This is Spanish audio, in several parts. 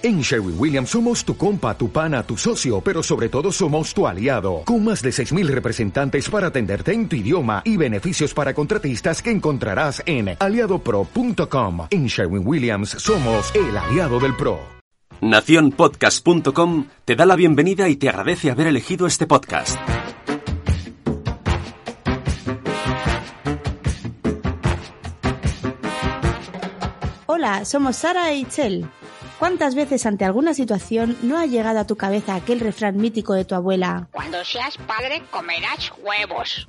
En Sherwin Williams somos tu compa, tu pana, tu socio, pero sobre todo somos tu aliado, con más de 6.000 representantes para atenderte en tu idioma y beneficios para contratistas que encontrarás en aliadopro.com. En Sherwin Williams somos el aliado del PRO. Naciónpodcast.com te da la bienvenida y te agradece haber elegido este podcast. Hola, somos Sara e Itzel. ¿Cuántas veces ante alguna situación no ha llegado a tu cabeza aquel refrán mítico de tu abuela? Cuando seas padre comerás huevos.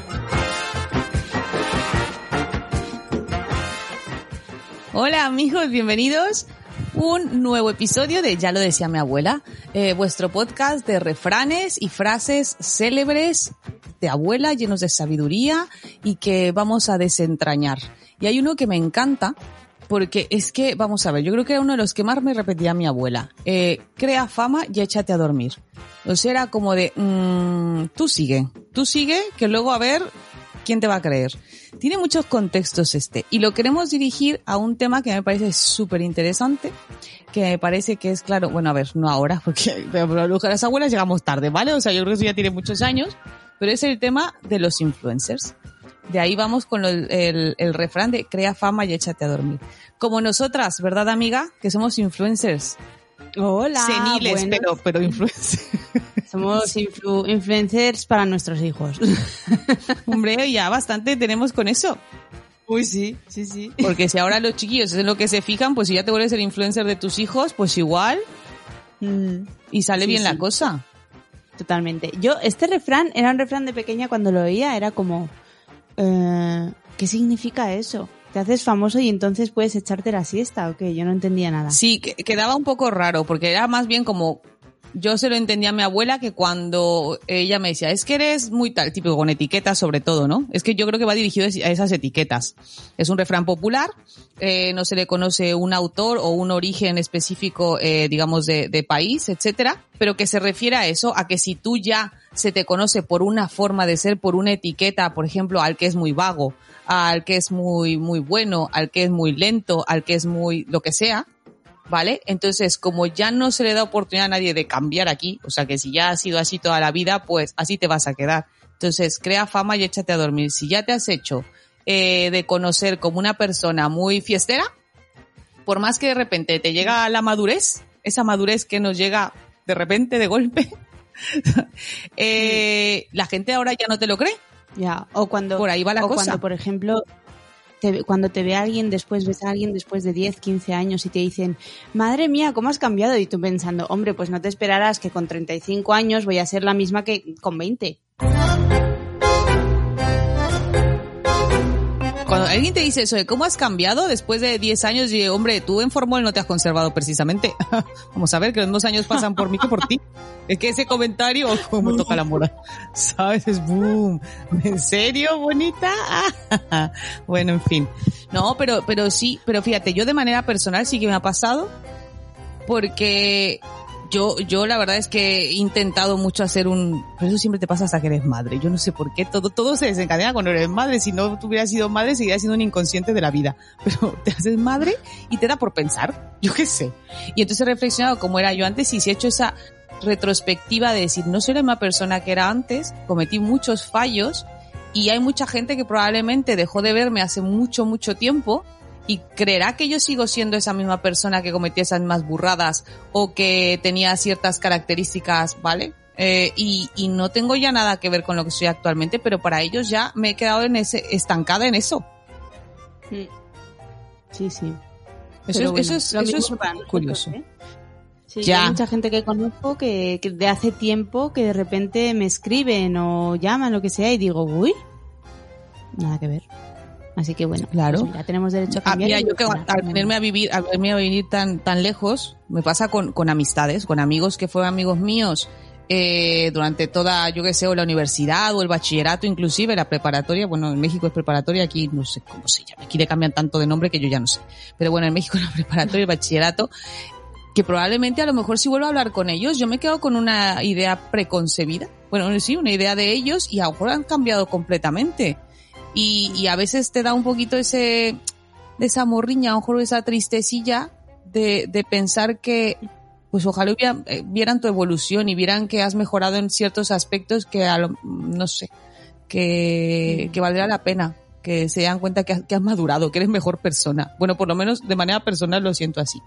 Hola amigos, bienvenidos. Un nuevo episodio de Ya lo decía mi abuela, eh, vuestro podcast de refranes y frases célebres de abuela llenos de sabiduría y que vamos a desentrañar. Y hay uno que me encanta porque es que, vamos a ver, yo creo que era uno de los que más me repetía mi abuela. Eh, crea fama y échate a dormir. O sea, era como de, mmm, tú sigue, tú sigue, que luego a ver quién te va a creer. Tiene muchos contextos este y lo queremos dirigir a un tema que me parece súper interesante, que me parece que es claro, bueno, a ver, no ahora, porque a las abuelas llegamos tarde, ¿vale? O sea, yo creo que eso ya tiene muchos años, pero es el tema de los influencers. De ahí vamos con el, el, el refrán de crea fama y échate a dormir. Como nosotras, ¿verdad amiga? Que somos influencers. Hola. Seniles, buenos. pero, pero influencers. Somos influ- influencers para nuestros hijos. Hombre, ya bastante tenemos con eso. Uy, sí, sí, sí. Porque si ahora los chiquillos es en lo que se fijan, pues si ya te vuelves el influencer de tus hijos, pues igual Mm, y sale Sí, bien la cosa. totalmente. Yo, este refrán era un refrán de pequeña cuando lo oía, era como, eh, ¿qué significa eso? Te haces famoso y entonces puedes echarte la siesta, ¿o qué? Yo no entendía nada. Sí, que- quedaba un poco raro, porque era más bien como, yo se lo entendía a mi abuela que cuando ella me decía, es que eres muy tal, típico con etiquetas sobre todo, ¿no? Es que yo creo que va dirigido a esas etiquetas. Es un refrán popular, eh, no se le conoce un autor o un origen específico, eh, digamos, de, de país, etcétera, pero que se refiere a eso, a que si tú ya se te conoce por una forma de ser, por una etiqueta, por ejemplo, al que es muy vago, al que es muy, muy bueno, al que es muy lento, al que es muy, lo que sea, ¿vale? Entonces, como ya no se le da oportunidad a nadie de cambiar aquí, o sea que si ya ha sido así toda la vida, pues así te vas a quedar. Entonces, crea fama y échate a dormir. Si ya te has hecho eh, de conocer como una persona muy fiestera, por más que de repente te llega la madurez, esa madurez que nos llega de repente, de golpe, eh, la gente ahora ya no te lo cree. Ya, o cuando, Por ahí va la o cosa. cuando, por ejemplo, te ve- cuando te ve alguien después, ves a alguien después de 10, 15 años y te dicen, madre mía, ¿cómo has cambiado? Y tú pensando, hombre, pues no te esperarás que con 35 años voy a ser la misma que con 20. Cuando alguien te dice eso de cómo has cambiado después de 10 años, y hombre, tú en Fórmula no te has conservado precisamente. Vamos a ver que los mismos años pasan por mí que por ti. Es que ese comentario, oh, toca la moral. ¿Sabes? Es boom. ¿En serio, bonita? bueno, en fin. No, pero, pero sí, pero fíjate, yo de manera personal sí que me ha pasado porque yo, yo la verdad es que he intentado mucho hacer un, pero eso siempre te pasa hasta que eres madre. Yo no sé por qué todo, todo se desencadena cuando eres madre. Si no hubieras sido madre, seguirías siendo un inconsciente de la vida. Pero te haces madre y te da por pensar. Yo qué sé. Y entonces he reflexionado cómo era yo antes y si he hecho esa retrospectiva de decir, no soy la misma persona que era antes, cometí muchos fallos y hay mucha gente que probablemente dejó de verme hace mucho, mucho tiempo y creerá que yo sigo siendo esa misma persona que cometía esas mismas burradas o que tenía ciertas características, ¿vale? Eh, y, y no tengo ya nada que ver con lo que soy actualmente, pero para ellos ya me he quedado en ese, estancada en eso. Sí, sí. Eso es, bueno, eso es, eso nosotros, curioso. ¿eh? Sí, Ya. Hay mucha gente que conozco que, que de hace tiempo que de repente me escriben o llaman, lo que sea, y digo, uy, nada que ver. Así que bueno, Claro. pues mira, tenemos derecho a Ah, cambiar. mira, y yo que al venirme a vivir, al venirme a vivir tan, tan lejos, me pasa con, con amistades, con amigos que fueron amigos míos eh, durante toda, yo que sé, o la universidad o el bachillerato, inclusive la preparatoria. Bueno, en México es preparatoria, aquí no sé cómo se llama. Aquí le cambian tanto de nombre que yo ya no sé. Pero bueno, en México la preparatoria y el bachillerato, que probablemente a lo mejor si vuelvo a hablar con ellos, yo me quedo con una idea preconcebida. Bueno, sí, una idea de ellos y a lo mejor han cambiado completamente. Y, y a veces te da un poquito ese, esa morriña, a lo mejor esa tristecilla de, de pensar que, pues ojalá hubiera- eh, vieran tu evolución y vieran que has mejorado en ciertos aspectos que a lo, no sé, que, que valdría la pena, que se dan cuenta que has, que has madurado, que eres mejor persona. Bueno, por lo menos de manera personal lo siento así.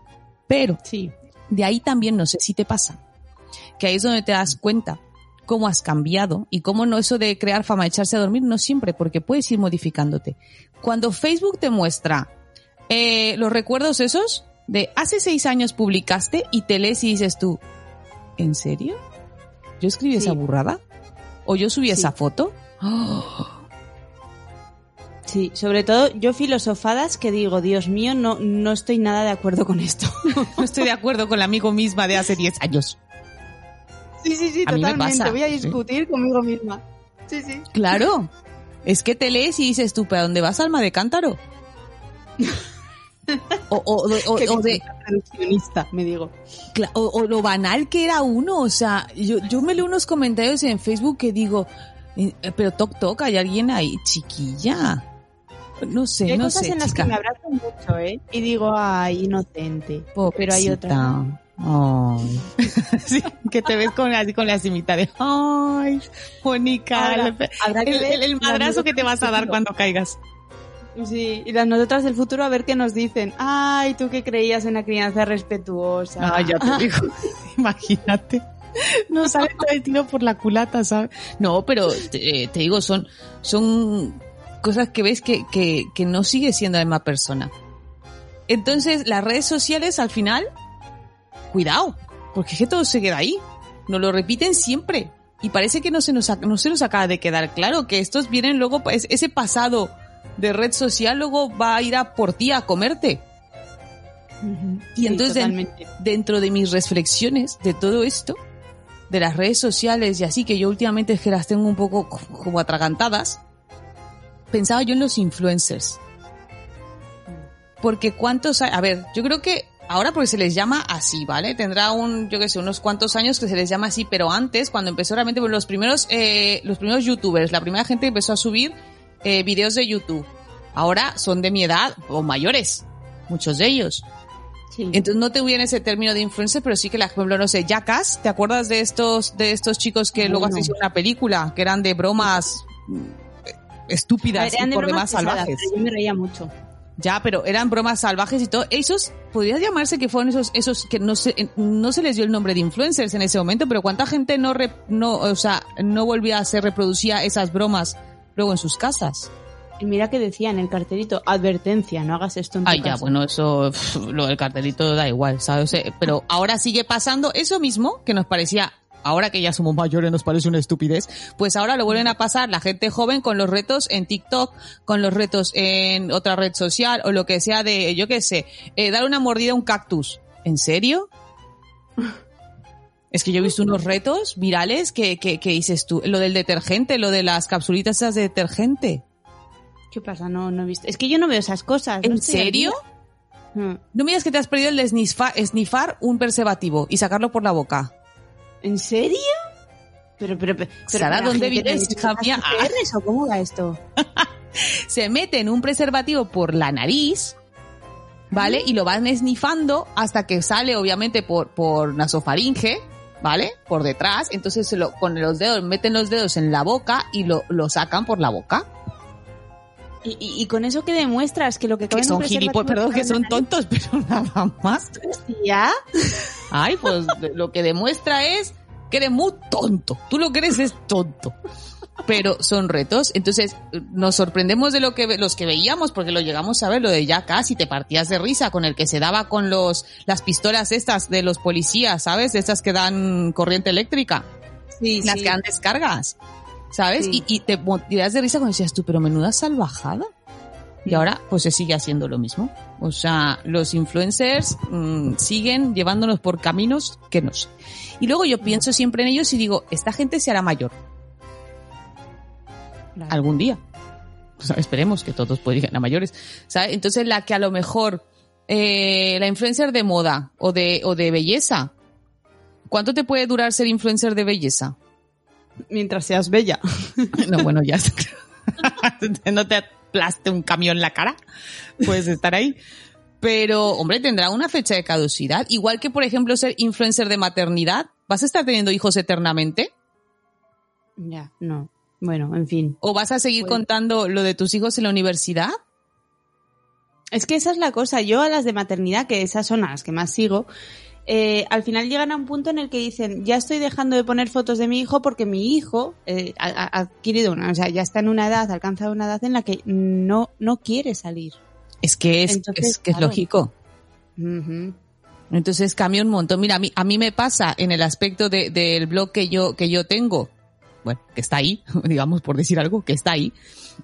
Pero Sí. de ahí también no sé si te pasa, que ahí es donde te das cuenta cómo has cambiado y cómo no eso de crear fama, echarse a dormir, no siempre, porque puedes ir modificándote. Cuando Facebook te muestra eh, los recuerdos esos de hace seis años publicaste y te lees y dices tú, ¿en serio? ¿Yo escribí Sí. esa burrada? ¿O yo subí Sí. esa foto? ¡Oh! Sí, sobre todo yo filosofadas que digo, Dios mío, no, no estoy nada de acuerdo con esto. No estoy de acuerdo con la amigo misma de hace diez años. Sí, sí, sí, A mí me totalmente. pasa, Voy a sí. discutir conmigo misma. Sí, sí. Claro. Es que te lees y dices tú, ¿pero a dónde vas, alma de cántaro? O, o- o- o de, me digo. o- lo banal que era uno. O sea, yo, yo me leo unos comentarios en Facebook que digo, eh, pero toc toc, hay alguien ahí, chiquilla. No sé, hay no cosas sé, en las chica. que me abrazan mucho, ¿eh? Y digo, ay, inocente. Pero hay otras. Pobrecita. Ay. sí, que te ves con, así con la cimita de, ay, Mónica, el, que las madrazo que te vas a dar cuando caigas. Sí, y las nosotras del futuro a ver qué nos dicen. Ay, tú que creías en la crianza respetuosa. Ah, ya te digo. Imagínate. No sale todo el tiro por la culata, ¿sabes? No, pero te, eh, te digo, son, son cosas que ves que, que, que no sigue siendo la misma persona. Entonces, las redes sociales al final, cuidado, porque es que todo se queda ahí. Nos lo repiten siempre. Y parece que no se nos, no se nos acaba de quedar claro que estos vienen luego, pues, ese pasado de red social luego va a ir a por ti a comerte. Y Sí, entonces, totalmente. dentro de mis reflexiones de todo esto, de las redes sociales y así, que yo últimamente es que las tengo un poco como atragantadas, pensaba yo en los influencers. Porque cuántos, hay- a ver, yo creo que ahora porque se les llama así, ¿vale? Tendrá un, yo qué sé, unos cuantos años que se les llama así, pero antes, cuando empezó realmente, pues, los primeros, eh, los primeros youtubers, la primera gente que empezó a subir eh, videos de YouTube, ahora son de mi edad o mayores, muchos de ellos. Sí. Entonces no te hubiera ese término de influencer, pero sí que, la, por ejemplo, no sé, Jackass, ¿te acuerdas de estos, de estos chicos que luego se hicieron una película, que eran de bromas A estúpidas ver, y de por bromas demás salvajes? yo me reía mucho. Ya, pero eran bromas salvajes y todo. Esos, podría llamarse que fueron esos, esos que no se, no se les dio el nombre de influencers en ese momento, pero cuánta gente no, re- no, o sea, no volvía a se reproducía esas bromas luego en sus casas. Y mira que decía en el cartelito, advertencia, no hagas esto en tu Ay, ya, bueno, eso, lo del cartelito da igual, ¿sabes? Pero ahora sigue pasando eso mismo que nos parecía, ahora que ya somos mayores nos parece una estupidez, pues ahora lo vuelven a pasar la gente joven con los retos en TikTok, con los retos en otra red social o lo que sea de, yo qué sé, eh, dar una mordida a un cactus. ¿En serio? Es que yo he visto unos retos virales que, que, que dices tú, lo del detergente, lo de las capsulitas esas de detergente. ¿Qué pasa? No, no he visto. Es que yo no veo esas cosas. no ¿En serio? Mm. No me digas que te has perdido el de snifar, snifar un preservativo y sacarlo por la boca. ¿En serio? Pero, pero, pero, Sara, ¿dónde ¿la gente vives, tiene hija mía? O cómo va esto? Se meten un preservativo por la nariz, ¿vale? Y lo van snifando hasta que sale, obviamente, por, por nasofaringe, ¿vale? Por detrás. Entonces, se lo, con los dedos, meten los dedos en la boca y lo, lo sacan por la boca. ¿Y, y, y con eso qué demuestras? Que lo que, Que son gilipollas, perdón, que son tontos, pero nada más. ¿Ya? Ay, pues lo que demuestra es que eres muy tonto. Tú lo que eres es tonto. Pero son retos. Entonces, nos sorprendemos de lo que los que veíamos, porque lo llegamos a ver, lo de ya casi te partías de risa con el que se daba con los, las pistolas estas de los policías, ¿sabes? Estas que dan corriente eléctrica. Sí, Las sí. que dan descargas. ¿Sabes? Sí. Y, y te tiras de risa cuando decías tú, pero menuda salvajada. Y ahora, pues se sigue haciendo lo mismo. O sea, los influencers mm, siguen llevándonos por caminos que no sé. Y luego yo pienso siempre en ellos y digo, esta gente se hará mayor Claro. algún día. O sea, esperemos que todos puedan llegar a mayores. ¿sabes? Entonces, la que a lo mejor eh, la influencer de moda o de, o de belleza, ¿cuánto te puede durar ser influencer de belleza? Mientras seas bella. No, bueno, ya. no te aplaste un camión en la cara. Puedes estar ahí. Pero, hombre, tendrá una fecha de caducidad. Igual que, por ejemplo, ser influencer de maternidad. ¿Vas a estar teniendo hijos eternamente? Ya, no. Bueno, en fin. ¿O vas a seguir Pues- contando lo de tus hijos en la universidad? Es que esa es la cosa. Yo a las de maternidad, que esas son a las que más sigo, eh, al final llegan a un punto en el que dicen, ya estoy dejando de poner fotos de mi hijo porque mi hijo eh, ha, ha adquirido una, o sea, ya está en una edad, ha alcanzado una edad en la que no, no quiere salir. Es que es, Entonces, es que es lógico. Entonces cambia un montón. Mira, a mí, a mí me pasa en el aspecto de- del blog que yo, que yo tengo, bueno, que está ahí, digamos, por decir algo, que está ahí.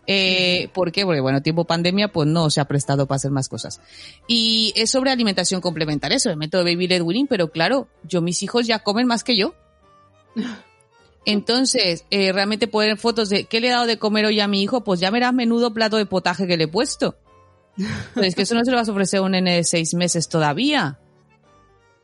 Eh, ¿Por qué? Porque, bueno, tiempo pandemia, pues no se ha prestado para hacer más cosas. Y es sobre alimentación complementaria, sobre el método Baby Led Winning, pero claro, yo, mis hijos ya comen más que yo. Entonces, eh, realmente poner fotos de qué le he dado de comer hoy a mi hijo, pues ya verás menudo plato de potaje que le he puesto. Pero es que eso no se lo vas a ofrecer a un nene de seis meses todavía.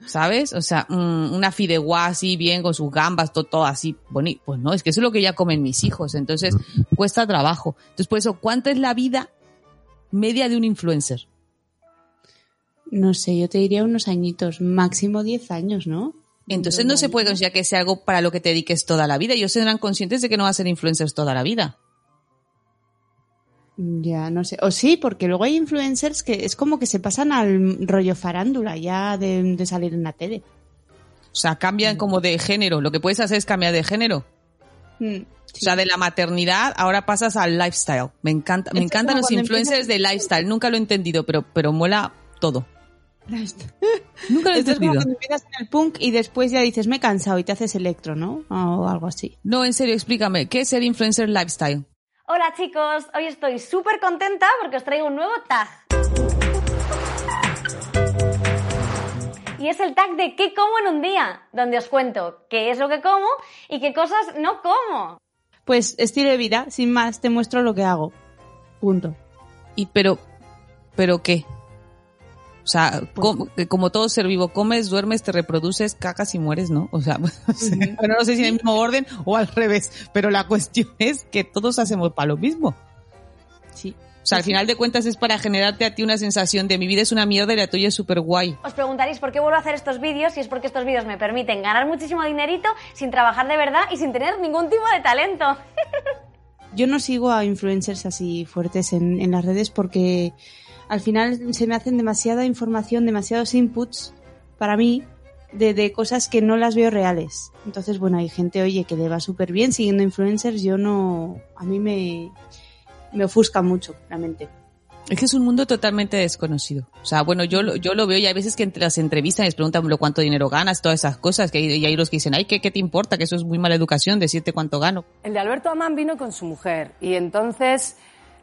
¿Sabes? O sea, mm, una fideuá así, bien, con sus gambas, todo, todo así bonito. Pues no, es que eso es lo que ya comen mis hijos. Entonces, cuesta trabajo. Entonces, por eso, ¿cuánto es la vida media de un influencer? No sé, yo te diría unos añitos, máximo 10 años, ¿no? Entonces, no se puede considerar que sea algo para lo que te dediques toda la vida. Ellos serán conscientes de que no vas a ser influencers toda la vida. Ya, no sé. O sí, porque luego hay influencers que es como que se pasan al rollo farándula ya de, de salir en la tele. O sea, cambian como de género. Lo que puedes hacer es cambiar de género. Mm, O sea, de la maternidad ahora pasas al lifestyle. Me encanta, me encantan los influencers empiezas- de lifestyle. Nunca lo he entendido, pero, pero mola todo. Nunca lo he es como entendido. cuando empiezas en el punk y después ya dices, me he cansado y te haces electro, ¿no? O algo así. No, en serio, explícame. ¿Qué es ser influencer lifestyle? Hola chicos, hoy estoy súper contenta porque os traigo un nuevo tag. Y es el tag de ¿Qué como en un día? Donde os cuento qué es lo que como y qué cosas no como. Pues estilo de vida, sin más, te muestro lo que hago. Punto. Y pero, pero qué? O sea, com- que como todo ser vivo, comes, duermes, te reproduces, cagas y mueres, ¿no? O sea, no sé. Bueno, no sé si en el mismo orden o al revés, pero la cuestión es que todos hacemos para lo mismo. Sí. O sea, al final de cuentas es para generarte a ti una sensación de mi vida es una mierda y la tuya es súper guay. Os preguntaréis por qué vuelvo a hacer estos vídeos y es porque estos vídeos me permiten ganar muchísimo dinerito sin trabajar de verdad y sin tener ningún tipo de talento. Yo no sigo a influencers así fuertes en, en las redes porque al final se me hacen demasiada información, demasiados inputs para mí de, de cosas que no las veo reales. Entonces, bueno, hay gente, oye, que le va súper bien siguiendo influencers. Yo no. A mí me, me ofusca mucho la mente. Es que es un mundo totalmente desconocido. O sea, bueno, yo, lo- yo lo veo y hay veces que entre las entrevistas les preguntan lo cuánto dinero ganas, todas esas cosas, que hay, y hay los que dicen, ay, ¿qué, ¿qué te importa? Que eso es muy mala educación, decirte cuánto gano. El de Alberto Amán vino con su mujer y entonces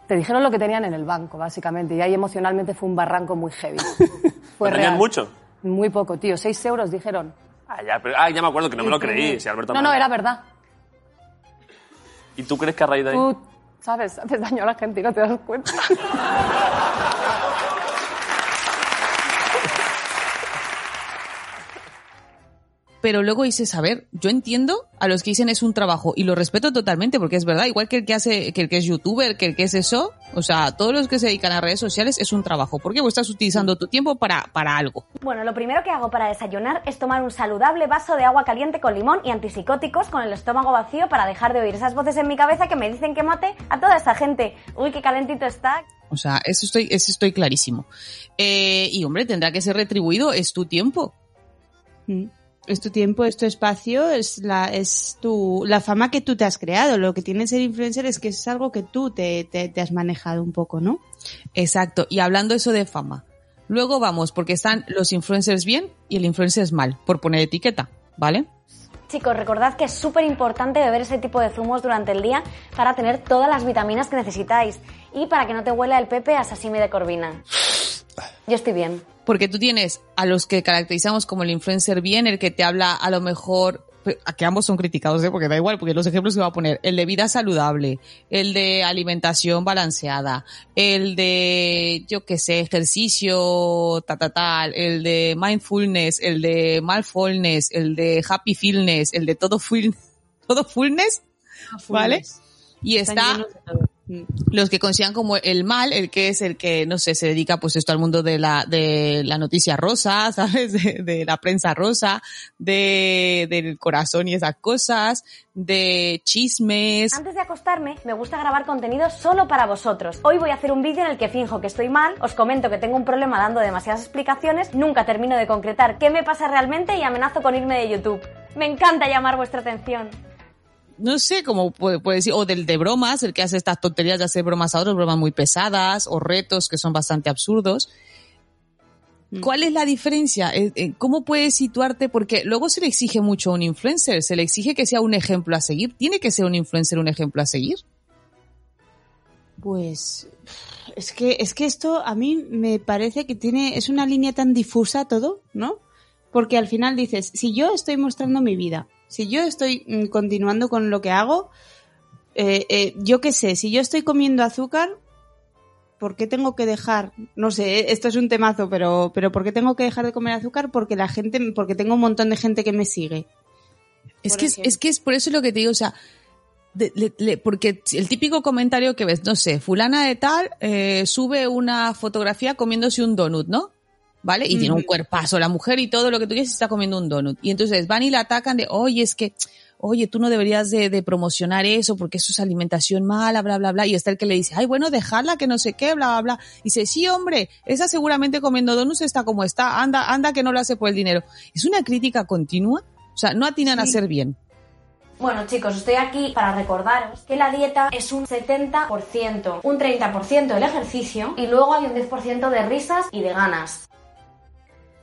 te dijeron lo que tenían en el banco, básicamente, y ahí emocionalmente fue un barranco muy heavy. Fue ¿No tenían real. mucho? Muy poco, tío. Seis euros dijeron. Ah, ya, pero- ah, ya me acuerdo que no me lo creí, si Alberto No, Amaro. no, era verdad. ¿Y tú crees que a raíz de ahí? Tú, ¿sabes? Haces daño a la gente y no te das cuenta. Pero luego dices, a ver, yo entiendo a los que dicen es un trabajo y lo respeto totalmente porque es verdad, igual que el que hace, que el que es youtuber, que el que es eso, o sea, todos los que se dedican a redes sociales es un trabajo. porque vos estás utilizando tu tiempo para, para algo? Bueno, lo primero que hago para desayunar es tomar un saludable vaso de agua caliente con limón y antipsicóticos con el estómago vacío para dejar de oír esas voces en mi cabeza que me dicen que mate a toda esa gente. Uy, qué calentito está. O sea, eso estoy, eso estoy clarísimo. Eh, y hombre, tendrá que ser retribuido, es tu tiempo. Mm. Es tu tiempo, es tu espacio, es la, es tu, la fama que tú te has creado. Lo que tiene ser influencer es que es algo que tú te, te, te has manejado un poco, ¿no? Exacto. Y hablando eso de fama. Luego vamos, porque están los influencers bien y el influencer es mal, por poner etiqueta, ¿vale? Chicos, recordad que es súper importante beber ese tipo de zumos durante el día para tener todas las vitaminas que necesitáis y para que no te huela el pepe a sashimi de corvina. Yo estoy bien. Porque tú tienes a los que caracterizamos como el influencer bien, el que te habla a lo mejor, a que ambos son criticados, ¿eh? porque da igual, porque los ejemplos que va a poner, el de vida saludable, el de alimentación balanceada, el de, yo qué sé, ejercicio, ta, ta, tal, el de mindfulness, el de mindfulness, el de happy fitness, el de todo full, todo fullness, ¿vale? Y está los que consideran como el mal, el que es el que, no sé, se dedica pues esto al mundo de la, de la noticia rosa, ¿sabes? De, de la prensa rosa, de, del corazón y esas cosas, de chismes. Antes de acostarme, me gusta grabar contenido solo para vosotros. Hoy voy a hacer un vídeo en el que finjo que estoy mal, os comento que tengo un problema dando demasiadas explicaciones, nunca termino de concretar qué me pasa realmente y amenazo con irme de YouTube. Me encanta llamar vuestra atención. No sé, como puede, puede decir, o del de bromas, el que hace estas tonterías de hacer bromas a otros, bromas muy pesadas, o retos que son bastante absurdos. ¿Cuál es la diferencia? Eh, eh, ¿Cómo puedes situarte? Porque luego se le exige mucho a un influencer, se le exige que sea un ejemplo a seguir. ¿Tiene que ser un influencer un ejemplo a seguir? Pues es que es que esto a mí me parece que tiene es una línea tan difusa todo, ¿no? Porque al final dices, si yo estoy mostrando mi vida, si yo estoy mm, continuando con lo que hago, eh, eh, yo qué sé, si yo estoy comiendo azúcar, ¿por qué tengo que dejar? No sé, eh, esto es un temazo, pero, pero ¿por qué tengo que dejar de comer azúcar? Porque la gente, porque tengo un montón de gente que me sigue. Es que es, es que es por eso lo que te digo, o sea, de- le- le- porque el típico comentario que ves, no sé, fulana de tal eh, sube una fotografía comiéndose un donut, ¿no? ¿Vale? Y tiene un cuerpazo, la mujer y todo lo que tú quieras está comiendo un donut. Y entonces van y la atacan de, oye, es que, oye, tú no deberías de, de promocionar eso porque eso es alimentación mala, bla, bla, bla. Y está el que le dice, ay, bueno, dejarla que no sé qué, bla, bla, bla. Y dice, sí, hombre, esa seguramente comiendo donuts está como está, anda, anda que no lo hace por el dinero. Es una crítica continua. O sea, no atinan a ser bien. Bueno chicos, estoy aquí para recordaros que la dieta es un 70%, un 30% el ejercicio y luego hay un 10% de risas y de ganas.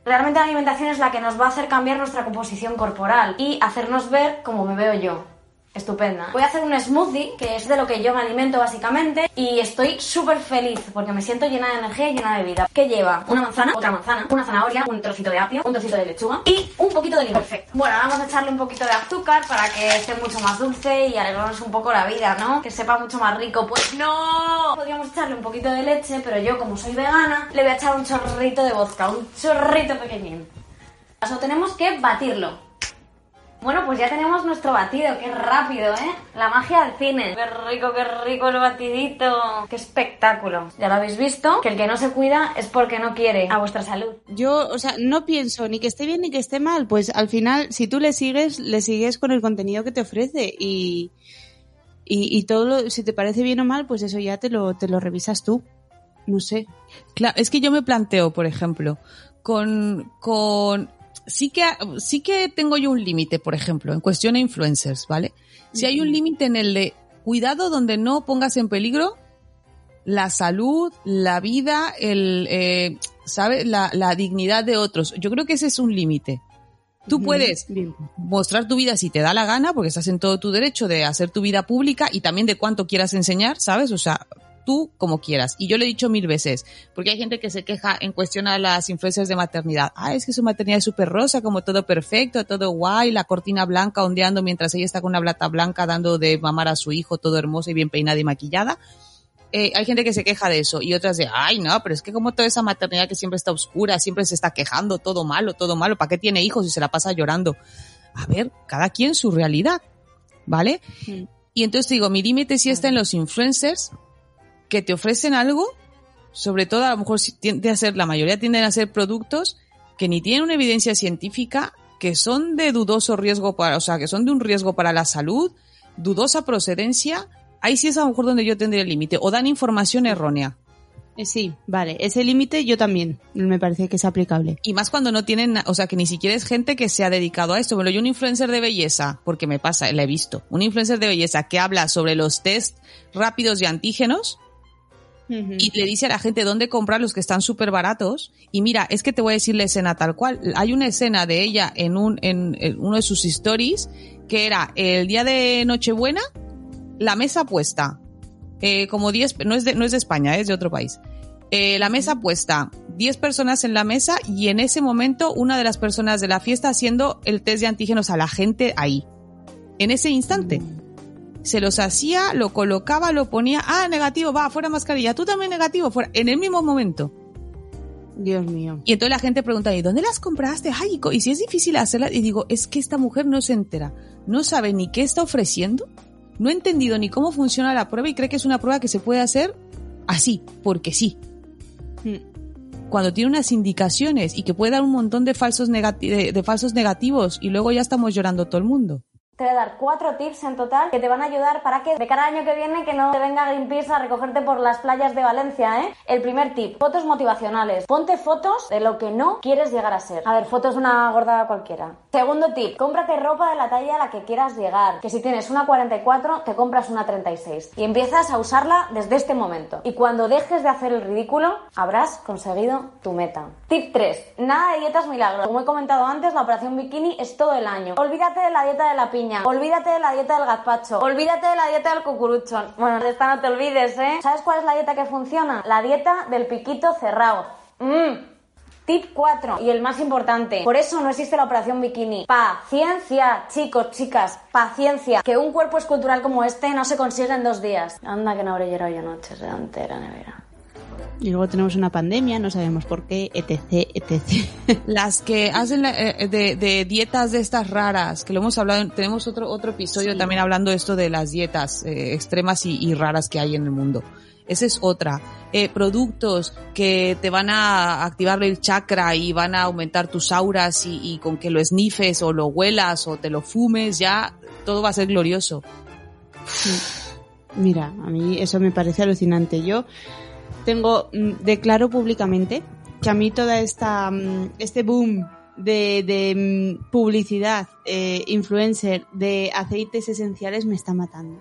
Realmente la alimentación es la que nos va a hacer cambiar nuestra composición corporal y hacernos ver como me veo yo. Estupenda. Voy a hacer un smoothie, que es de lo que yo me alimento básicamente, y estoy súper feliz porque me siento llena de energía y llena de vida. ¿Qué lleva? Una manzana, otra manzana, una zanahoria, un trocito de apio, un trocito de lechuga y un poquito de limón. Perfecto. Bueno, ahora vamos a echarle un poquito de azúcar para que esté mucho más dulce y alegrarnos un poco la vida, ¿no? Que sepa mucho más rico. Pues no. Podríamos echarle un poquito de leche, pero yo como soy vegana, le voy a echar un chorrito de vodka, un chorrito pequeñín. Eso tenemos que batirlo. Bueno, pues ya tenemos nuestro batido, qué rápido, ¿eh? La magia del cine. Qué rico, qué rico el batidito. Qué espectáculo. Ya lo habéis visto, que el que no se cuida es porque no quiere a vuestra salud. Yo, o sea, no pienso ni que esté bien ni que esté mal, pues al final, si tú le sigues, le sigues con el contenido que te ofrece y, y, y todo lo, si te parece bien o mal, pues eso ya te lo, te lo revisas tú. No sé. Claro, es que yo me planteo, por ejemplo, con, con, sí que, sí que tengo yo un límite, por ejemplo, en cuestión de influencers, ¿vale? Si hay un límite en el de cuidado donde no pongas en peligro la salud, la vida, el, eh, ¿sabes? La, la dignidad de otros. Yo creo que ese es un límite. Tú puedes Bien. mostrar tu vida si te da la gana, porque estás en todo tu derecho de hacer tu vida pública y también de cuánto quieras enseñar, ¿sabes? O sea, tú como quieras. Y yo lo he dicho mil veces, porque hay gente que se queja en cuestión a las influencias de maternidad. Ah, es que su maternidad es súper rosa, como todo perfecto, todo guay, la cortina blanca ondeando mientras ella está con una plata blanca dando de mamar a su hijo, todo hermoso y bien peinada y maquillada. Eh, hay gente que se queja de eso y otras de, ay, no, pero es que como toda esa maternidad que siempre está oscura, siempre se está quejando, todo malo, todo malo, ¿para qué tiene hijos y se la pasa llorando? A ver, cada quien su realidad, ¿vale? Mm. Y entonces digo, mi límite sí está en los influencers que te ofrecen algo, sobre todo a lo mejor si tiende a ser, la mayoría tienden a ser productos que ni tienen una evidencia científica, que son de dudoso riesgo para, o sea, que son de un riesgo para la salud, dudosa procedencia, ahí sí es a lo mejor donde yo tendría el límite, o dan información errónea. Eh, Sí, vale. Ese límite yo también me parece que es aplicable. Y más cuando no tienen, o sea, que ni siquiera es gente que se ha dedicado a esto. Bueno, yo un influencer de belleza, porque me pasa, la he visto, un influencer de belleza que habla sobre los test rápidos de antígenos, y le dice a la gente dónde comprar los que están súper baratos. Y mira, es que te voy a decir la escena tal cual. Hay una escena de ella en, un, en, en uno de sus stories que era el día de Nochebuena, la mesa puesta. Eh, como 10, no es de, no es de España, es de otro país. Eh, la mesa puesta, 10 personas en la mesa y en ese momento una de las personas de la fiesta haciendo el test de antígenos a la gente ahí. En ese instante. Se los hacía, lo colocaba, lo ponía, ah, negativo, va, fuera mascarilla, tú también negativo, fuera, en el mismo momento. Dios mío. Y entonces la gente pregunta, ¿y dónde las compraste? Ay, y si es difícil hacerla, y digo, es que esta mujer no se entera, no sabe ni qué está ofreciendo, no ha entendido ni cómo funciona la prueba y cree que es una prueba que se puede hacer así, porque sí. Cuando tiene unas indicaciones y que puede dar un montón de falsos, negati- de, de falsos negativos y luego ya estamos llorando todo el mundo. Te voy a dar cuatro tips en total que te van a ayudar para que de cara al año que viene que no te venga Greenpeace a recogerte por las playas de Valencia, ¿eh? El primer tip, fotos motivacionales. Ponte fotos de lo que no quieres llegar a ser. A ver, fotos de una gorda cualquiera. Segundo tip, cómprate ropa de la talla a la que quieras llegar. Que si tienes una 44, te compras una 36. Y empiezas a usarla desde este momento. Y cuando dejes de hacer el ridículo, habrás conseguido tu meta. Tip 3, nada de dietas milagros. Como he comentado antes, la operación bikini es todo el año. Olvídate de la dieta de la piña. Olvídate de la dieta del gazpacho. Olvídate de la dieta del cucurucho. Bueno, de esta no te olvides, ¿eh? ¿Sabes cuál es la dieta que funciona? La dieta del piquito cerrado. Mmm. Tip 4 y el más importante, por eso no existe la operación bikini. Paciencia, chicos, chicas, paciencia. Que un cuerpo escultural como este no se consigue en dos días. Anda que no habré llorado yo noches de la nevera. Y luego tenemos una pandemia, no sabemos por qué, etc, etc. Las que hacen la- eh, de, de dietas de estas raras, que lo hemos hablado, tenemos otro, otro episodio también hablando esto de las dietas eh, extremas y, y raras que hay en el mundo. Esa es otra. Eh, productos que te van a activar el chakra y van a aumentar tus auras y, y con que lo snifes o lo huelas o te lo fumes, ya todo va a ser glorioso. Mira, a mí eso me parece alucinante. Yo tengo, mm, declaro públicamente que a mí toda esta, mm, este boom de, de mm, publicidad, eh, influencer, de aceites esenciales me está matando.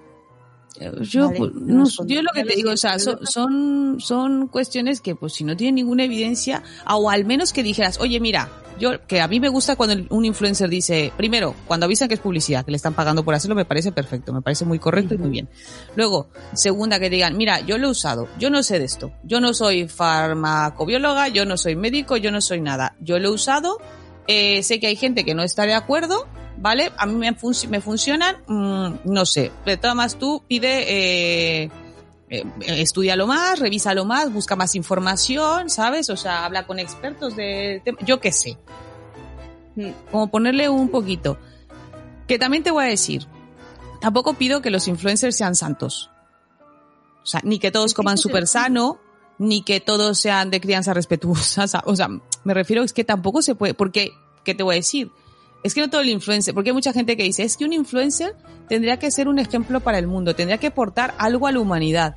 Yo, Vale, pues, no yo lo que te digo, o sea, son, son, son cuestiones que, pues, si no tienen ninguna evidencia, o al menos que dijeras, oye, mira, yo, que a mí me gusta cuando un influencer dice, primero, cuando avisan que es publicidad, que le están pagando por hacerlo, me parece perfecto, me parece muy correcto y muy bien. Luego, segunda, que digan, mira, yo lo he usado, yo no sé de esto, yo no soy farmacobióloga, yo no soy médico, yo no soy nada, yo lo he usado, eh, sé que hay gente que no está de acuerdo, ¿vale? A mí me, func- me funcionan, mm, no sé. De todas más tú pide, eh, eh, estudialo más, revísalo más, busca más información, ¿sabes? O sea, habla con expertos de tema, yo qué sé. Mm, Como ponerle un poquito. Que también te voy a decir, tampoco pido que los influencers sean santos. O sea, ni que todos coman súper sano, ni que todos sean de crianza respetuosa. O sea, me refiero es que tampoco se puede, porque, ¿qué te voy a decir? Es que no todo el influencer, porque hay mucha gente que dice, es que un influencer tendría que ser un ejemplo para el mundo, tendría que aportar algo a la humanidad.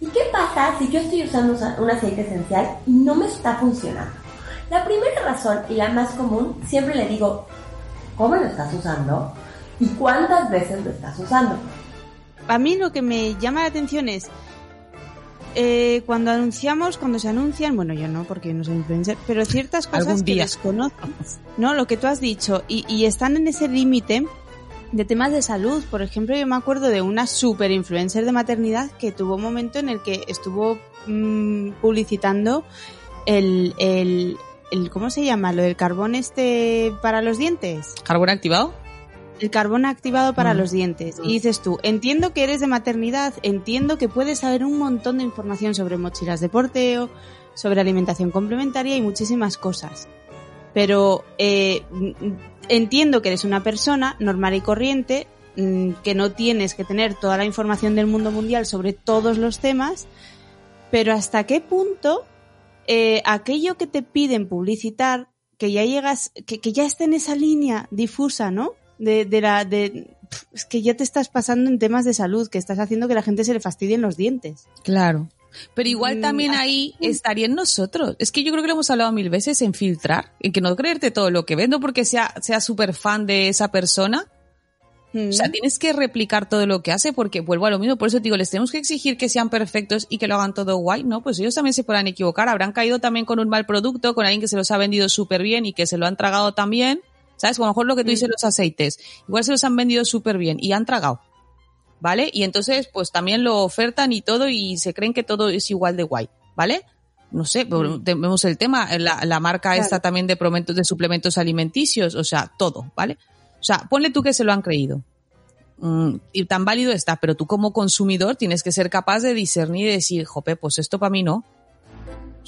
¿Y qué pasa si yo estoy usando usa- un aceite esencial y no me está funcionando? La primera razón y la más común, siempre le digo, ¿cómo lo estás usando? ¿Y cuántas veces lo estás usando? A mí lo que me llama la atención es eh, cuando anunciamos, cuando se anuncian, bueno, yo no, porque no soy influencer, pero ciertas cosas que desconozco, ¿no? Lo que tú has dicho, y, y están en ese límite de temas de salud. Por ejemplo, yo me acuerdo de una super influencer de maternidad que tuvo un momento en el que estuvo mm, publicitando el, el, el, ¿cómo se llama? Lo del carbón este para los dientes. ¿Carbón activado? El carbón activado para Mm. los dientes. Y dices tú, entiendo que eres de maternidad, entiendo que puedes saber un montón de información sobre mochilas de porteo, sobre alimentación complementaria y muchísimas cosas. Pero eh, entiendo que eres una persona normal y corriente, mm, que no tienes que tener toda la información del mundo mundial sobre todos los temas, pero hasta qué punto eh, aquello que te piden publicitar, que ya llegas, que, que ya está en esa línea difusa, ¿no? De, de la, de, es que ya te estás pasando en temas de salud, que estás haciendo que la gente se le fastidien los dientes. Claro. Pero igual Mm, también ahí estaría en nosotros. Es que yo creo que lo hemos hablado mil veces en filtrar, en que no creerte todo lo que ven, no porque sea, sea súper fan de esa persona, Mm. O sea, tienes que replicar todo lo que hace porque vuelvo a lo mismo. Por eso te digo, les tenemos que exigir que sean perfectos y que lo hagan todo guay. No, pues ellos también se podrán equivocar. Habrán caído también con un mal producto, con alguien que se los ha vendido súper bien y que se lo han tragado también. ¿Sabes? O a lo mejor lo que tú dices los aceites. Igual se los han vendido súper bien y han tragado. ¿Vale? Y entonces, pues también lo ofertan y todo y se creen que todo es igual de guay. ¿Vale? No sé, te- vemos el tema, la, la marca Claro. esta también de, de suplementos alimenticios, o sea, todo, ¿vale? O sea, ponle tú que se lo han creído. Mm, y tan válido está, pero tú como consumidor tienes que ser capaz de discernir y decir, jope, pues esto para mí no.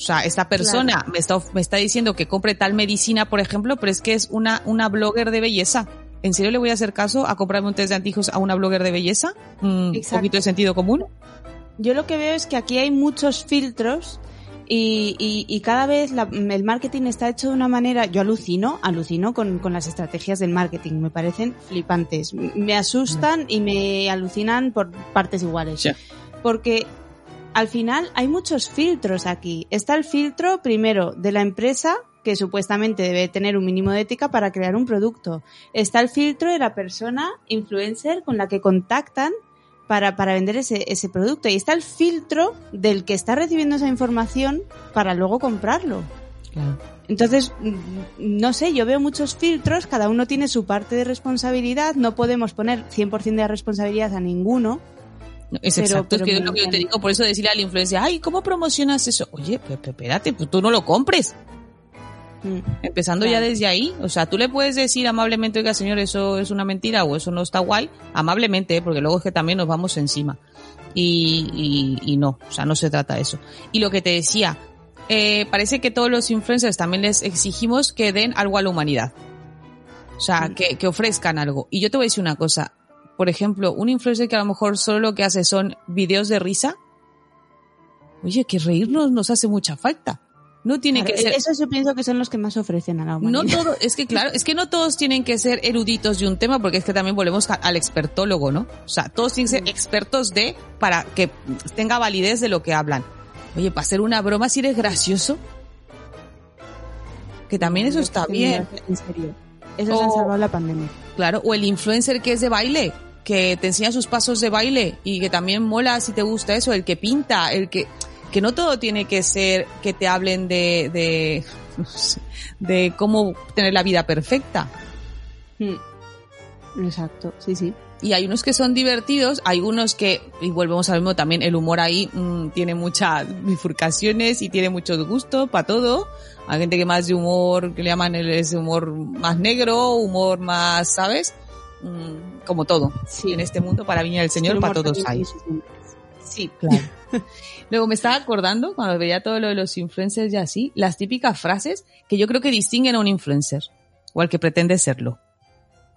O sea, esta persona me, está, me está diciendo que compre tal medicina, por ejemplo, pero es que es una, una blogger de belleza. ¿En serio le voy a hacer caso a comprarme un test de antígenos a una blogger de belleza? Un Exacto. poquito de sentido común. Yo lo que veo es que aquí hay muchos filtros y, y- y cada vez la- el marketing está hecho de una manera, yo alucino, alucino con, con las estrategias del marketing, me parecen flipantes, me asustan y me alucinan por partes iguales. Sí. Porque al final hay muchos filtros aquí. Está el filtro primero de la empresa que supuestamente debe tener un mínimo de ética para crear un producto. Está el filtro de la persona influencer con la que contactan para, para vender ese, ese producto. Y está el filtro del que está recibiendo esa información para luego comprarlo. Entonces, no sé, yo veo muchos filtros, cada uno tiene su parte de responsabilidad, no podemos poner 100% de responsabilidad a ninguno. Es Pero- exacto, pero es que es lo que yo te digo, por eso decirle a la influencia, ay, ¿cómo promocionas eso? Oye, pues, pues, espérate, pues tú no lo compres. Mm. Empezando ya desde ahí, o sea, tú le puedes decir amablemente, oiga señor, eso es una mentira o eso no está guay, amablemente, ¿eh? porque luego es que también nos vamos encima. Y, y, y no, o sea, no se trata de eso. Y lo que te decía, eh, parece que todos los influencers también les exigimos que den algo a la humanidad. O sea, que, que ofrezcan algo. Y yo te voy a decir una cosa. Por ejemplo, un influencer que a lo mejor solo lo que hace son videos de risa. Oye, que reírnos nos hace mucha falta. No tiene Claro, que ser. Esos yo pienso que son los que más ofrecen a la No humanidad. todo, es que claro, es que no todos tienen que ser eruditos de un tema, porque es que también volvemos al expertólogo, ¿no? O sea, todos tienen que ser expertos de, para que tenga validez de lo que hablan. Oye, para hacer una broma si eres gracioso, que también eso está bien. En serio. Esos han O- salvado la pandemia. Claro, o el influencer que es de baile, que te enseña sus pasos de baile y que también mola si te gusta eso, el que pinta, el que que no todo tiene que ser que te hablen de de no sé, de cómo tener la vida perfecta. Mm. Exacto, sí, sí. Y hay unos que son divertidos, hay unos que, y volvemos al mismo también, el humor ahí mm, tiene muchas bifurcaciones y tiene mucho gusto para todo. Hay gente que más de humor, que le llaman el, ese humor más negro, humor más, ¿sabes? Mm, como todo. Sí. En este mundo, para Viña del Señor, para todos hay. Sí, claro. Luego me estaba acordando, cuando veía todo lo de los influencers y así, las típicas frases que yo creo que distinguen a un influencer, o al que pretende serlo.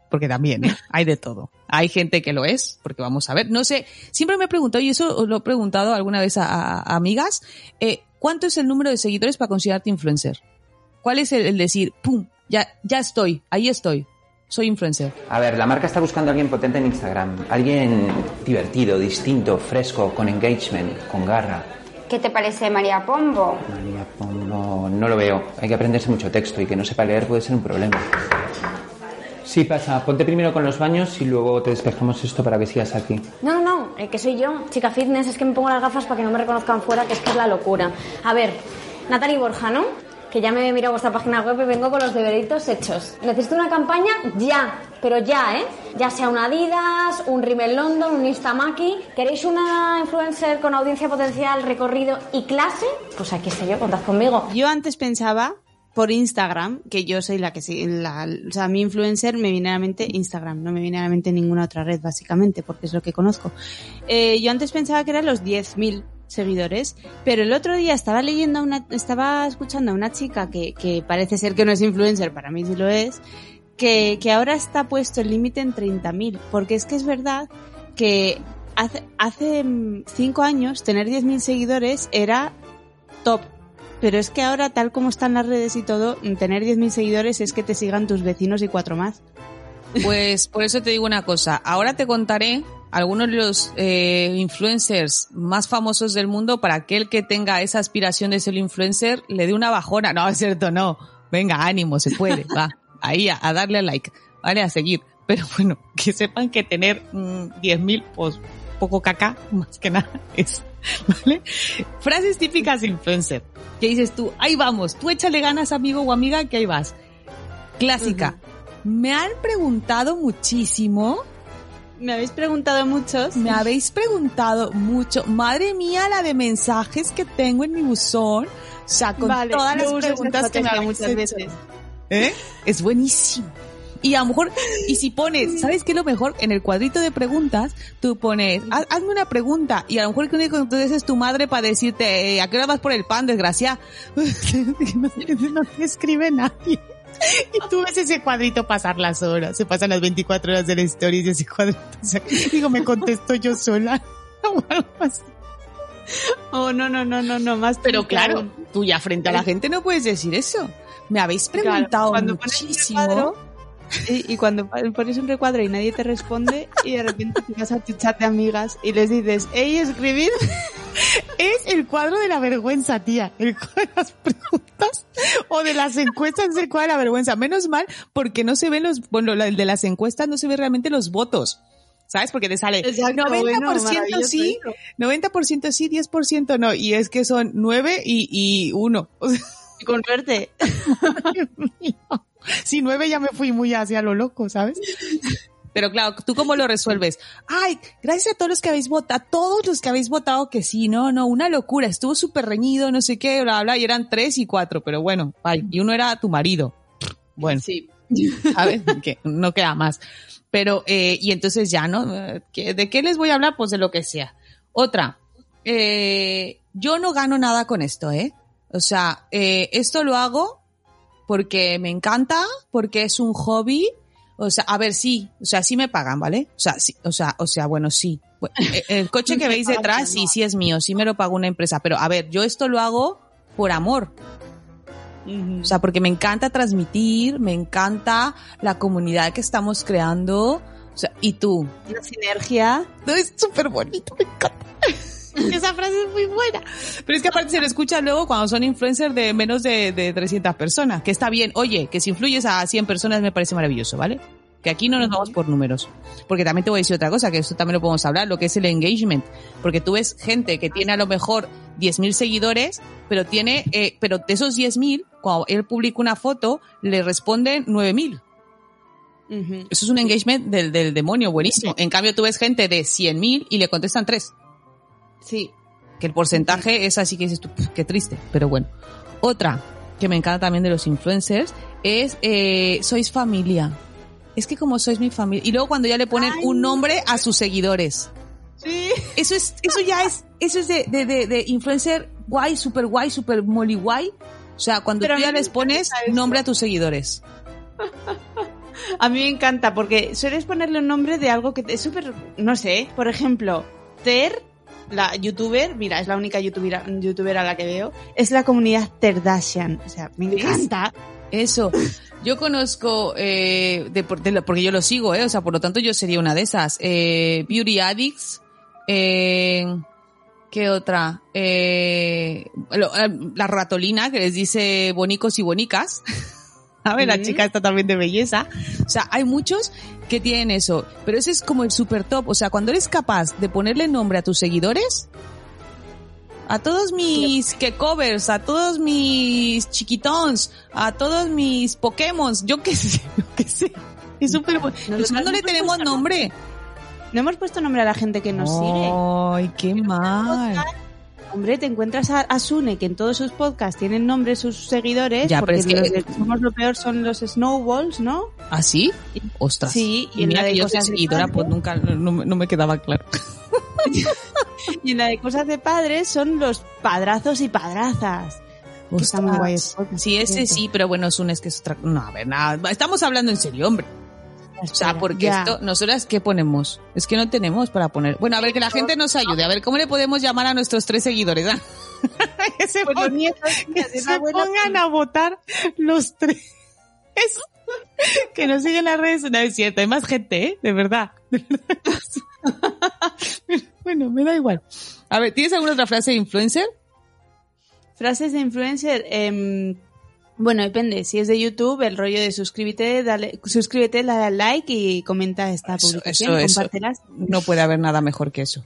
Porque también, ¿eh? hay de todo. Hay gente que lo es, porque vamos a ver, no sé, siempre me he preguntado, y eso os lo he preguntado alguna vez a, a- a amigas, eh, ¿cuánto es el número de seguidores para considerarte influencer? ¿Cuál es el, el decir, pum, ya, ya estoy, ahí estoy, soy influencer? A ver, la marca está buscando a alguien potente en Instagram. Alguien divertido, distinto, fresco, con engagement, con garra. ¿Qué te parece María Pombo? María Pombo, no lo veo. Hay que aprenderse mucho texto y que no sepa leer puede ser un problema. Sí, pasa. Ponte primero con los baños y luego te despejamos esto para que sigas aquí. No, no, no, eh, que soy yo, chica fitness, es que me pongo las gafas para que no me reconozcan fuera, que es que es la locura. A ver, Natalie Borja, ¿no? Que ya me he mirado vuestra página web y vengo con los deberitos hechos. Necesito una campaña ya, pero ya, ¿eh? Ya sea un Adidas, un Rimmel London, un Instamaki. ¿Queréis una influencer con audiencia potencial, recorrido y clase? Pues aquí estoy yo, contad conmigo. Yo antes pensaba por Instagram, que yo soy la que sí, o sea, mi influencer me viene a la mente Instagram, no me viene a la mente ninguna otra red, básicamente, porque es lo que conozco. Eh, yo antes pensaba que eran los 10.000 seguidores, pero el otro día estaba leyendo una, estaba escuchando a una chica que, que parece ser que no es influencer, para mí sí lo es, que, que ahora está puesto el límite en 30.000, porque es que es verdad que hace, hace mm, cinco años tener 10.000 seguidores era top. Pero es que ahora, tal como están las redes y todo, mm, tener 10.000 seguidores es que te sigan tus vecinos y cuatro más. Pues por eso te digo una cosa. Ahora te contaré algunos de los eh, influencers más famosos del mundo para aquel que tenga esa aspiración de ser influencer le dé una bajona. No, es cierto, no. Venga, ánimo, se puede. Va, ahí a, a darle a like. Vale, a seguir. Pero bueno, que sepan que tener mm, 10.000, pues poco caca, más que nada, es, ¿vale? Frases típicas de influencer. Que dices tú, ahí vamos, tú échale ganas amigo o amiga, que ahí vas. Clásica. Me han preguntado muchísimo. Me habéis preguntado muchos. Me habéis preguntado mucho. Madre mía, la de mensajes que tengo en mi buzón. O sea, con Vale, todas las preguntas que me habéis muchas hecho. veces. ¿Eh? Es buenísimo. Y a lo mejor, y si pones, ¿sabes qué es lo mejor? En el cuadrito de preguntas, tú pones, "Haz- hazme una pregunta, y a lo mejor que único que tú es tu madre para decirte, eh, ¿a qué hora vas por el pan, desgracia? no te escribe nadie. Y tú ves ese cuadrito pasar las horas, se pasan las 24 horas de la historia y ese cuadrito, o sea, digo, me contesto yo sola. o algo así. Oh, no, no, no, no, no, más Pero claro, tú ya frente a la gente no puedes decir eso. Me habéis Claro, preguntado cuando pones muchísimo. Y, y cuando pones un recuadro y nadie te responde y de repente te vas a tu chat de amigas y les dices, hey, escribid. Es el cuadro de la vergüenza, tía. El cuadro de las preguntas o de las encuestas es el cuadro de la vergüenza. Menos mal porque no se ven los, bueno, el de las encuestas no se ve realmente los votos. ¿Sabes? Porque te sale Exacto, 90% bueno, sí, maravilloso 90% sí, 10% no. Y es que son 9 y, y 1. O sea, Y con suerte. si 9 ya me fui muy hacia lo loco, ¿sabes? Pero claro, ¿tú cómo lo resuelves? Ay, gracias a todos los que habéis votado, a todos los que habéis votado que sí, no, no, una locura, estuvo súper reñido, no sé qué, bla, bla, y eran tres y cuatro, pero bueno, ay, y uno era tu marido. Bueno, Sí. ¿sabes? Que no queda más. Pero, eh, y entonces ya, ¿no? Eh, ¿qué- ¿De qué les voy a hablar? Pues de lo que sea. Otra, eh, yo no gano nada con esto, ¿eh? O sea, eh, esto lo hago porque me encanta, porque es un hobby. O sea, a ver, sí, o sea, sí me pagan, ¿vale? O sea, sí, o sea, o sea, bueno, sí. Bu- eh, El coche que veis detrás, sí, sí es mío, sí me lo pagó una empresa, pero a ver, yo esto lo hago por amor. O sea, porque me encanta transmitir, me encanta la comunidad que estamos creando. O sea, y tú. La sinergia. No, es súper bonito, me encanta. Esa frase es muy buena. Pero es que aparte se lo escucha luego cuando son influencers de menos de, de 300 personas, que está bien. Oye, que si influyes a 100 personas me parece maravilloso, ¿vale? Que aquí no nos vamos por números. Porque también te voy a decir otra cosa, que esto también lo podemos hablar, lo que es el engagement. Porque tú ves gente que tiene a lo mejor 10.000 seguidores, pero tiene, eh, pero de esos 10.000, cuando él publica una foto, le responden 9.000. Eso es un engagement del, del demonio, buenísimo. En cambio, tú ves gente de 100.000 y le contestan 3. Sí. Que el porcentaje es así que dices tú, "Puf, qué triste, pero bueno. Otra que me encanta también de los influencers es eh, sois familia. Es que como sois mi familia. Y luego cuando ya le ponen un nombre a sus seguidores. Sí. Eso es, eso ya es, eso es de, de, de, de influencer guay, super guay, super molly guay. O sea, cuando Pero tú ya les pones nombre a tus seguidores. A mí me encanta porque sueles ponerle un nombre de algo que es súper, no sé, por ejemplo, Ter, la youtuber, mira, es la única youtuber, youtuber a la que veo, es la comunidad Terdashian. O sea, me encanta. Eso. Yo conozco, eh, de, de porque yo lo sigo, eh, o sea, por lo tanto yo sería una de esas. Eh, Beauty Addicts, eh, ¿qué otra? Eh, lo- eh, la ratolina que les dice bonicos y bonicas. A ver, la chica está también de belleza. O sea, hay muchos que tienen eso, pero ese es como el super top. O sea, cuando eres capaz de ponerle nombre a tus seguidores, a todos mis que covers, a todos mis chiquitons, a todos mis Pokémon, yo qué sé, yo qué sé. Es súper bueno. Pues no le tenemos nombre. No hemos puesto nombre a la gente que nos sigue. Ay, qué mal. Hombre, te encuentras a, a Sune, que en todos sus podcasts tienen nombre sus seguidores, Ya, pero es que- los de Somos lo peor son los Snowballs, ¿no? ¿Ah, sí? Ostras. Sí, y y en mira la de que yo soy seguidora, pues nunca, no, me- no me quedaba claro. Y en la de cosas de padres son los padrazos y padrazas. Que muy Sí, ese sí, pero bueno, es un es que es otra. No, a ver, nada. Estamos hablando en serio, hombre. O sea, porque ya. esto, nosotras, ¿qué ponemos? Es que no tenemos para poner. Bueno, a ver, que la gente nos ayude. A ver, ¿cómo le podemos llamar a nuestros tres seguidores? ah? que se, Pues pongan, nietos, que se a votar los tres. que nos siguen las redes. No es cierto, hay más gente, ¿eh? De verdad. De verdad. bueno, me da igual. A ver, ¿tienes alguna otra frase de influencer? Frases de influencer. em, Bueno, depende. Si es de YouTube, el rollo de suscríbete, dale, suscríbete, dale al like y comenta esta Eso, publicación, eso, eso. compártela. No puede haber nada mejor que eso.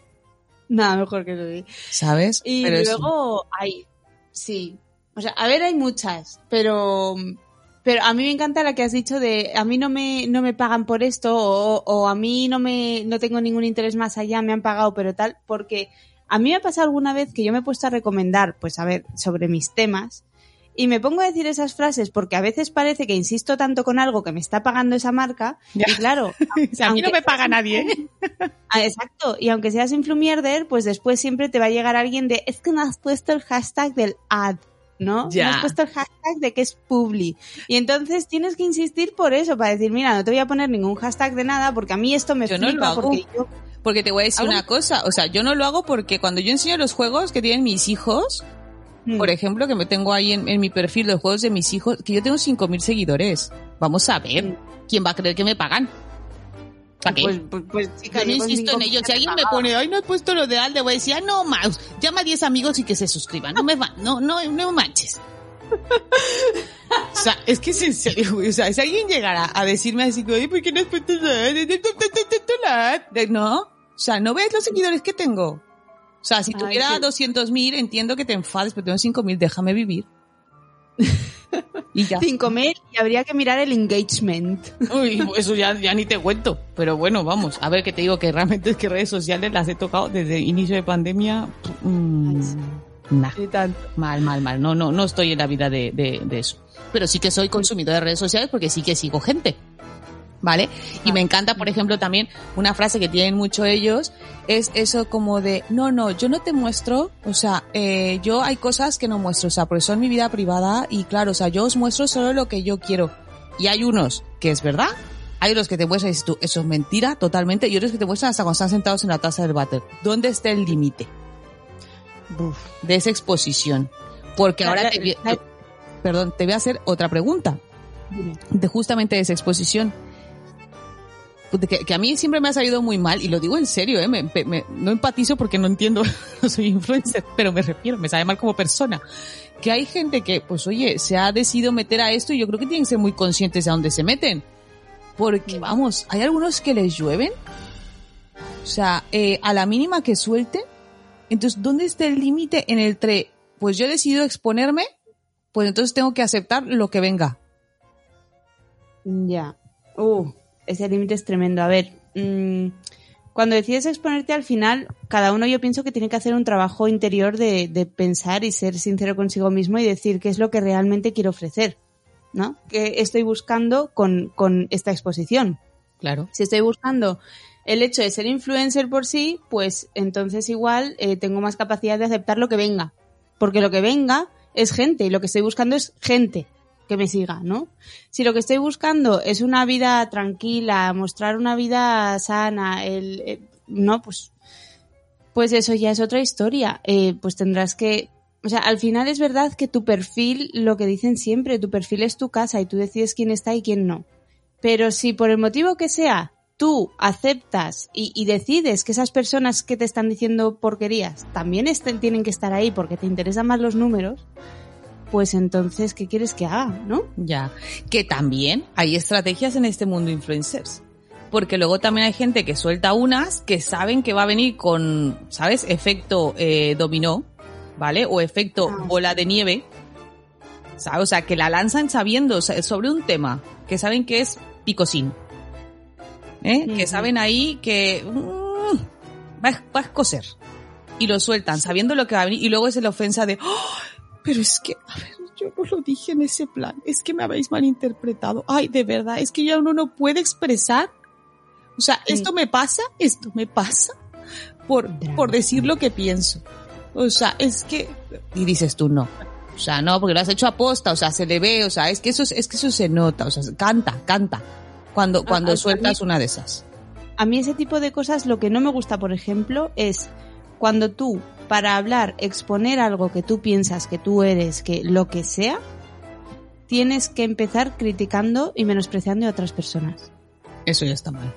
Nada mejor que eso. sí. ¿Sabes? Y Pero luego hay, sí. O sea, a ver, hay muchas, pero pero a mí me encanta la que has dicho de a mí no me no me pagan por esto o, o a mí no me no tengo ningún interés más allá, me han pagado pero tal, porque a mí me ha pasado alguna vez que yo me he puesto a recomendar, pues a ver, sobre mis temas y me pongo a decir esas frases porque a veces parece que insisto tanto con algo que me está pagando esa marca y claro, O sea, a mí no me paga nadie. influ- Ah, exacto, y aunque seas influmierder, pues después siempre te va a llegar alguien de es que no has puesto el hashtag del ad, ¿no? Ya. No has puesto el hashtag de que es publi. Y entonces tienes que insistir por eso, para decir, mira, no te voy a poner ningún hashtag de nada porque a mí esto me Yo no lo hago. porque yo Porque te voy a decir ¿Algo? una cosa, o sea, yo no lo hago porque cuando yo enseño los juegos que tienen mis hijos, Mm. por ejemplo, que me tengo ahí en, en mi perfil de juegos de mis hijos, que yo tengo 5.000 seguidores. Vamos a ver, ¿quién va a creer que me pagan? ¿Para qué? Pues, pues, pues, chica, yo no insisto en ello. Si alguien me pone, ay, no he puesto lo de Alde, voy a decir, ah, no, Maus, llama a 10 amigos y que se suscriban. No me va, no, no, no manches. O sea, es que es en serio, güey. O sea, si alguien llegara a decirme así, oye, ¿por qué no has puesto la No, o sea, ¿no ves los seguidores que tengo? O sea, si Ay, tuviera sí. 200.000, entiendo que te enfades, pero tengo 5.000, déjame vivir. y ya. Cinco mil y habría que mirar el engagement. Uy, eso ya, ya ni te cuento. Pero bueno, vamos. A ver, que te digo que realmente es que redes sociales las he tocado desde inicio de pandemia. mm, nah. Mal, mal, mal. No, no, no estoy en la vida de, de, de eso. Pero sí que soy consumidor de redes sociales porque sí que sigo gente. ¿Vale? Y me encanta, por ejemplo, también una frase que tienen mucho ellos, es eso como de, no, no, yo no te muestro, o sea, eh, yo hay cosas que no muestro, o sea, porque son mi vida privada y claro, o sea, yo os muestro solo lo que yo quiero. Y hay unos que es verdad, hay otros que te muestran y dices tú, eso es mentira totalmente, y otros que te muestran hasta cuando están sentados en la taza del váter. ¿Dónde está el límite? de esa exposición. Porque La- ahora la- te, perdón, te voy a hacer otra pregunta. De justamente de esa exposición. Que, que a mí siempre me ha salido muy mal, y lo digo en serio, ¿eh? Me- me- no empatizo porque no entiendo, no soy influencer, pero me refiero, me sale mal como persona. Que hay gente que, pues oye, se ha decidido meter a esto y yo creo que tienen que ser muy conscientes de a dónde se meten. Porque, vamos, hay algunos que les llueven. O sea, eh, a la mínima que suelten, entonces, ¿dónde está el límite en el entre, pues yo he decidido exponerme, pues entonces tengo que aceptar lo que venga? Ya. Uh, ese límite es tremendo. A ver, mm, cuando decides exponerte al final, cada uno yo pienso que tiene que hacer un trabajo interior de, de pensar y ser sincero consigo mismo y decir qué es lo que realmente quiero ofrecer, ¿no? ¿Qué estoy buscando con, con esta exposición? Claro. Si estoy buscando el hecho de ser influencer por sí, pues entonces igual eh, tengo más capacidad de aceptar lo que venga. Porque lo que venga es gente y lo que estoy buscando es gente que me siga, ¿no? Si lo que estoy buscando es una vida tranquila, mostrar una vida sana, el, eh, no, pues, pues eso ya es otra historia. Eh, pues tendrás que, o sea, al final es verdad que tu perfil, lo que dicen siempre, tu perfil es tu casa y tú decides quién está y quién no. Pero si por el motivo que sea tú aceptas y, y decides que esas personas que te están diciendo porquerías también estén- tienen que estar ahí porque te interesan más los números, pues entonces, ¿qué quieres que haga, no? Ya. Que también hay estrategias en este mundo influencers. Porque luego también hay gente que suelta unas que saben que va a venir con, ¿sabes? Efecto eh, dominó, ¿vale? O efecto bola de nieve. ¿Sabes? O sea, que la lanzan sabiendo o sea, sobre un tema que saben que es picosín. ¿Eh? Que saben ahí que mm, va, a- va a escocer. Y lo sueltan sabiendo lo que va a venir. Y luego es la ofensa de, "Oh, pero es que, a ver, yo no lo dije en ese plan. Es que me habéis malinterpretado. Ay, de verdad, es que ya uno no puede expresar. O sea, esto me pasa, esto me pasa por, por decir lo que pienso. O sea, es que, y dices tú no. O sea, no, porque lo has hecho aposta, o sea, se le ve, o sea, es que eso, es que eso se nota, o sea, canta, canta. Cuando, cuando a- a sueltas mí- una de esas. A mí ese tipo de cosas lo que no me gusta, por ejemplo, es cuando tú, para hablar, exponer algo que tú piensas que tú eres, que lo que sea, tienes que empezar criticando y menospreciando a otras personas. Eso ya está mal.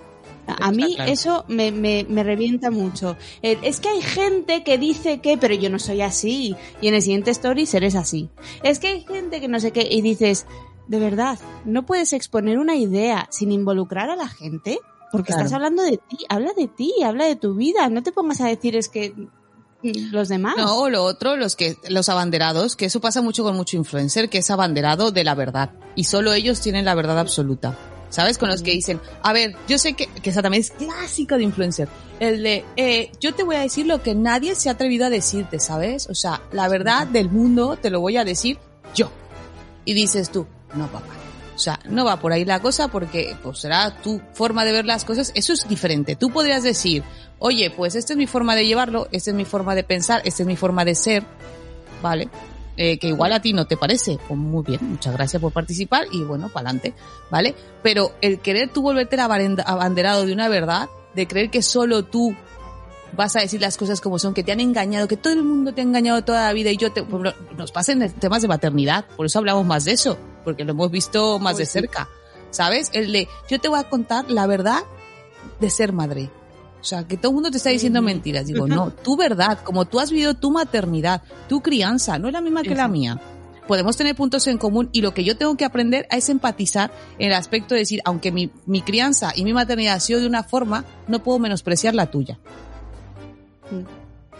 A mí claro. eso me, me, me revienta mucho. El, es que hay gente que dice que, pero yo no soy así. Y en el siguiente story eres así. Es que hay gente que no sé qué. Y dices, de verdad, no puedes exponer una idea sin involucrar a la gente. Porque Claro. estás hablando de ti. Habla de ti, habla de tu vida. No te pongas a decir es que los demás. No, o lo otro, los que, los abanderados, que eso pasa mucho con mucho influencer, que es abanderado de la verdad. Y solo ellos tienen la verdad absoluta. ¿Sabes? Con los que dicen, a ver, yo sé que, que esa también es clásica de influencer. El de, eh, yo te voy a decir lo que nadie se ha atrevido a decirte, ¿sabes? O sea, la verdad del mundo te lo voy a decir yo. Y dices tú, no, papá. O sea, no va por ahí la cosa porque pues será tu forma de ver las cosas. Eso es diferente. Tú podrías decir, oye, pues esta es mi forma de llevarlo, esta es mi forma de pensar, esta es mi forma de ser, ¿vale? Eh, que igual a ti no te parece. Pues muy bien, muchas gracias por participar y bueno, para adelante, ¿vale? Pero el querer tú volverte abanderado de una verdad, de creer que solo tú vas a decir las cosas como son, que te han engañado, que todo el mundo te ha engañado toda la vida y yo te, nos pasen temas de maternidad, por eso hablamos más de eso, porque lo hemos visto más de cerca, ¿sabes? El de, yo te voy a contar la verdad de ser madre. O sea, que todo el mundo te está diciendo mentiras. Digo, no, tu verdad, como tú has vivido tu maternidad, tu crianza, no es la misma que la mía. Podemos tener puntos en común y lo que yo tengo que aprender es empatizar en el aspecto de decir, aunque mi, mi crianza y mi maternidad ha sido de una forma, no puedo menospreciar la tuya.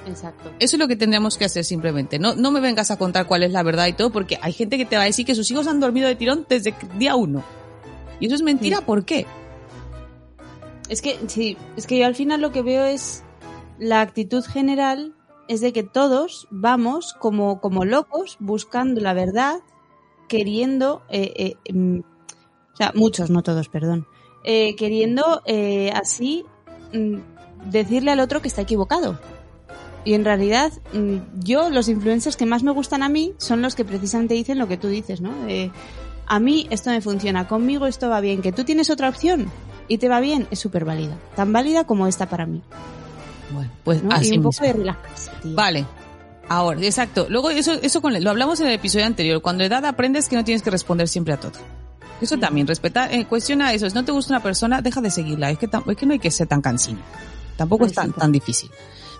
Exacto. Eso es lo que tendríamos que hacer simplemente. No, no me vengas a contar cuál es la verdad y todo, porque hay gente que te va a decir que sus hijos han dormido de tirón desde día uno. Y eso es mentira, ¿por qué? Es que, sí, es que yo al final lo que veo es la actitud general es de que todos vamos como, como locos buscando la verdad, queriendo, eh, eh, mm, o sea, muchos, no todos, perdón, eh, queriendo eh, así mm, decirle al otro que está equivocado. Y en realidad, mm, yo, los influencers que más me gustan a mí son los que precisamente dicen lo que tú dices, ¿no? Eh, a mí esto me funciona, conmigo esto va bien, que tú tienes otra opción y te va bien, es súper válida. Tan válida como esta para mí. Bueno, pues ¿no? así y un poco mismo. de tío. Vale. Ahora, exacto. Luego eso, eso con, lo hablamos en el episodio anterior. Cuando edad aprendes que no tienes que responder siempre a todo. Eso también, respeta, eh, cuestiona eso. Si no te gusta una persona, deja de seguirla. Es que, es que no hay que ser tan cansino. Tampoco es tan, tan difícil.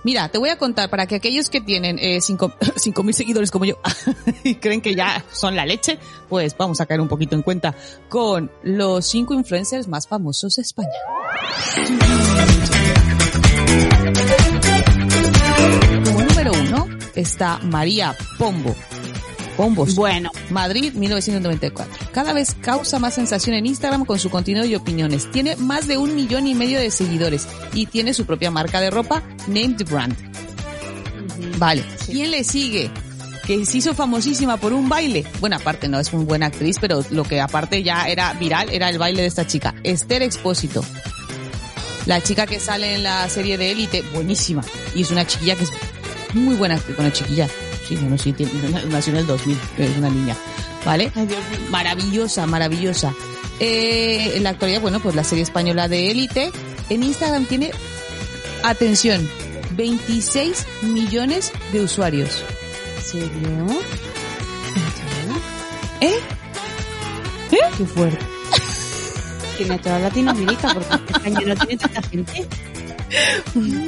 Mira, te voy a contar para que aquellos que tienen eh, cinco cinco mil seguidores como yo y creen que ya son la leche, pues vamos a caer un poquito en cuenta con los cinco influencers más famosos de España. Como número uno está María Pombo. Pombos. Bueno. Madrid, 1994. Cada vez causa más sensación en Instagram con su contenido y opiniones. Tiene más de un millón y medio de seguidores y tiene su propia marca de ropa, Named Brand. Vale. ¿Quién le sigue? Que se hizo famosísima por un baile. Bueno, aparte no es muy buena actriz, pero lo que aparte ya era viral era el baile de esta chica. Esther Expósito. La chica que sale en la serie de Élite, buenísima. Y es una chiquilla que es muy buena actriz, una chiquilla. Sí, bueno, sí, tiene- nació en el 2000, es una niña. ¿Vale? Maravillosa, maravillosa. Eh, en la actualidad, bueno, pues la serie española de Élite. En Instagram tiene, atención, 26 millones de usuarios. ¿Serio? ¿Eh? ¿Eh? Qué fuerte. Tiene toda Latinoamérica porque España no tiene tanta gente.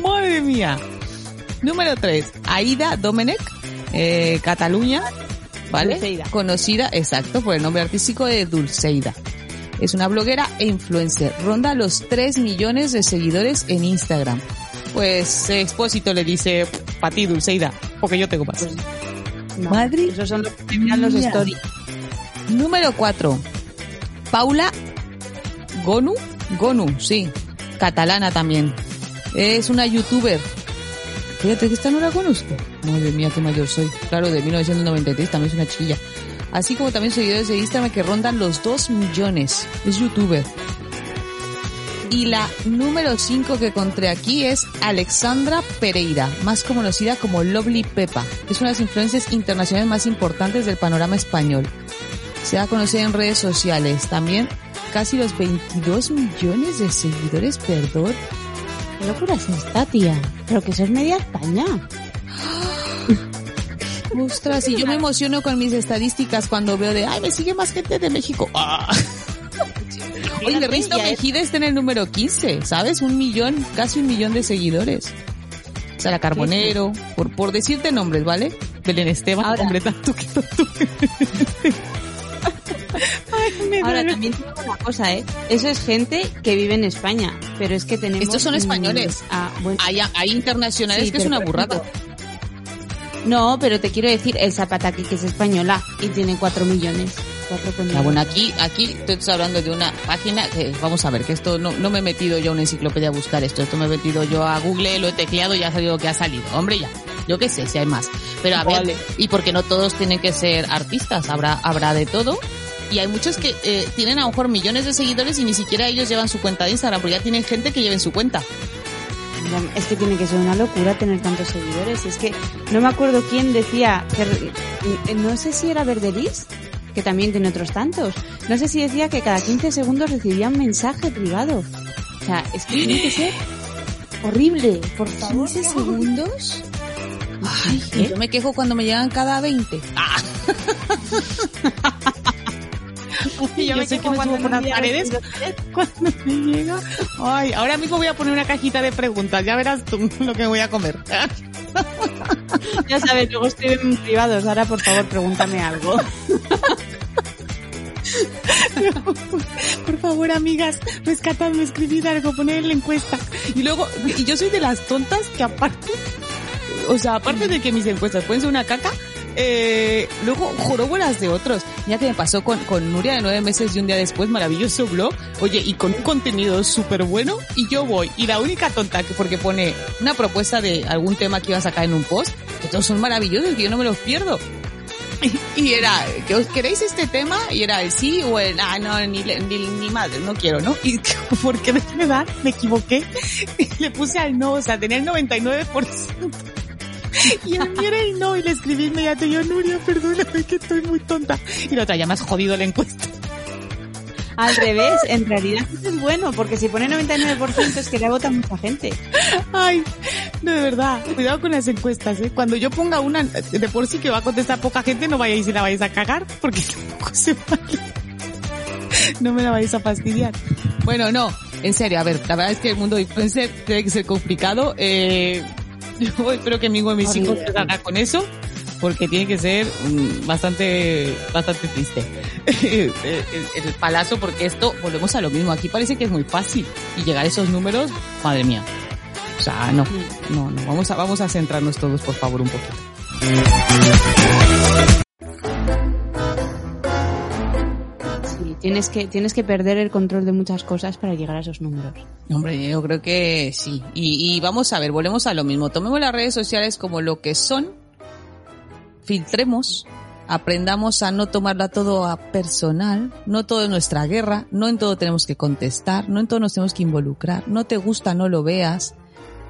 Madre mía. Número 3. Aida Domenech, eh, Cataluña, ¿vale? Dulceida. Conocida, exacto, por el nombre artístico de Dulceida. Es una bloguera e influencer. Ronda los 3 millones de seguidores en Instagram. Pues eh, Expósito le dice, para ti Dulceida, porque yo tengo más. No, Madre Esos son los que miran los stories. Número 4. Paula Gonu. Gonu, sí. Catalana también. Es una youtuber. Fíjate que esta no la conozco. Madre mía, qué mayor soy. Claro, de 1993 también es una chiquilla. Así como también seguidores de Instagram que rondan los 2 millones. Es youtuber. Y la número 5 que encontré aquí es Alexandra Pereira, más conocida como Lovely Pepa. Es una de las influencias internacionales más importantes del panorama español. Se da a conocer en redes sociales. También casi los 22 millones de seguidores, perdón. ¿Qué locura es esta, tía? Pero que eso es media España. Ostras, y yo me emociono con mis estadísticas cuando veo de, ay, me sigue más gente de México. Ah. Oye, fíjate, Risto Mejide está en el número 15, ¿sabes? Un millón, casi un millón de seguidores. Sara Carbonero, por, por decirte nombres, ¿vale? Belén Esteban, Ahora- hombre, tanto que tanto. Ahora duele. también te digo una cosa, ¿eh? Eso es gente que vive en España, pero es que tenemos... Estos son españoles. ah, bueno, Hay, hay internacionales Sí, que es una burrada. No, pero te quiero decir, el Zapataki, que es española y tiene 4 millones. 4 con Ah, bueno, aquí, aquí te estoy hablando de una página que, vamos a ver, que esto no, no me he metido yo a una enciclopedia a buscar esto, esto me he metido yo a Google, lo he tecleado y ya ha salido lo que ha salido. Hombre, ya, yo qué sé, si hay más. Pero a ver, y porque no todos tienen que ser artistas, habrá, habrá de todo. Y hay muchos que eh, tienen a lo mejor millones de seguidores y ni siquiera ellos llevan su cuenta de Instagram, porque ya tienen gente que lleven su cuenta. Es que tiene que ser una locura tener tantos seguidores. Es que no me acuerdo quién decía, que, eh, no sé si era Verdelis, que también tiene otros tantos. No sé si decía que cada 15 segundos recibía un mensaje privado. O sea, es que tiene que ser horrible, por favor. ¿15 segundos? Ay, ¿Eh? yo me quejo cuando me llegan cada 20. Ah. Y yo, sé que me subo por las paredes cuando me llega. Ay, ahora mismo voy a poner una cajita de preguntas. Ya verás tú lo que voy a comer. Ya sabes, luego estoy en privados. Ahora, por favor, pregúntame algo. Por favor, amigas, rescatadme, escribid algo, poned en la encuesta. Y luego, y yo soy de las tontas que aparte, o sea, aparte de que mis encuestas pueden ser una caca, eh, luego jorobo las de otros. Ya que me pasó con, con Nuria de nueve meses y un día después, maravilloso blog, oye, y con un contenido súper bueno, y yo voy, y la única tonta que porque pone una propuesta de algún tema que iba a sacar en un post, que todos son maravillosos, que yo no me los pierdo. Y era, ¿que os queréis este tema? Y era el sí o el, ah, no, ni, ni, ni madre, no quiero, ¿no? Y porque de verdad me equivoqué. Y le puse al no, o sea, tenía el 99%. Y a mí era el no, y le escribí inmediato, yo, Nuria, perdóname que estoy muy tonta. Y la otra, ya me has jodido la encuesta. Al revés, en realidad eso es bueno, porque si pone 99% es que le vota mucha gente. Ay, no, de verdad, cuidado con las encuestas, ¿eh? Cuando yo ponga una, de por sí que va a contestar poca gente, no vayáis y la vais a cagar, porque tampoco se vale. No me la vais a fastidiar. Bueno, no, en serio, a ver, la verdad es que el mundo de influencer tiene que ser complicado. Eh, yo espero que ninguno de mis hijos se salga con eso, porque tiene que ser mm, bastante, bastante triste. el, el- el palazo, porque esto, volvemos a lo mismo, aquí parece que es muy fácil, y llegar a esos números, madre mía. O sea, no, no, no, vamos a, vamos a centrarnos todos, por favor, un poquito. Tienes que, tienes que perder el control de muchas cosas para llegar a esos números. Hombre, yo creo que sí. Y, y vamos a ver, volvemos a lo mismo. Tomemos las redes sociales como lo que son, filtremos, aprendamos a no tomarla todo a personal, no todo es nuestra guerra, no en todo tenemos que contestar, no en todo nos tenemos que involucrar, no te gusta, no lo veas,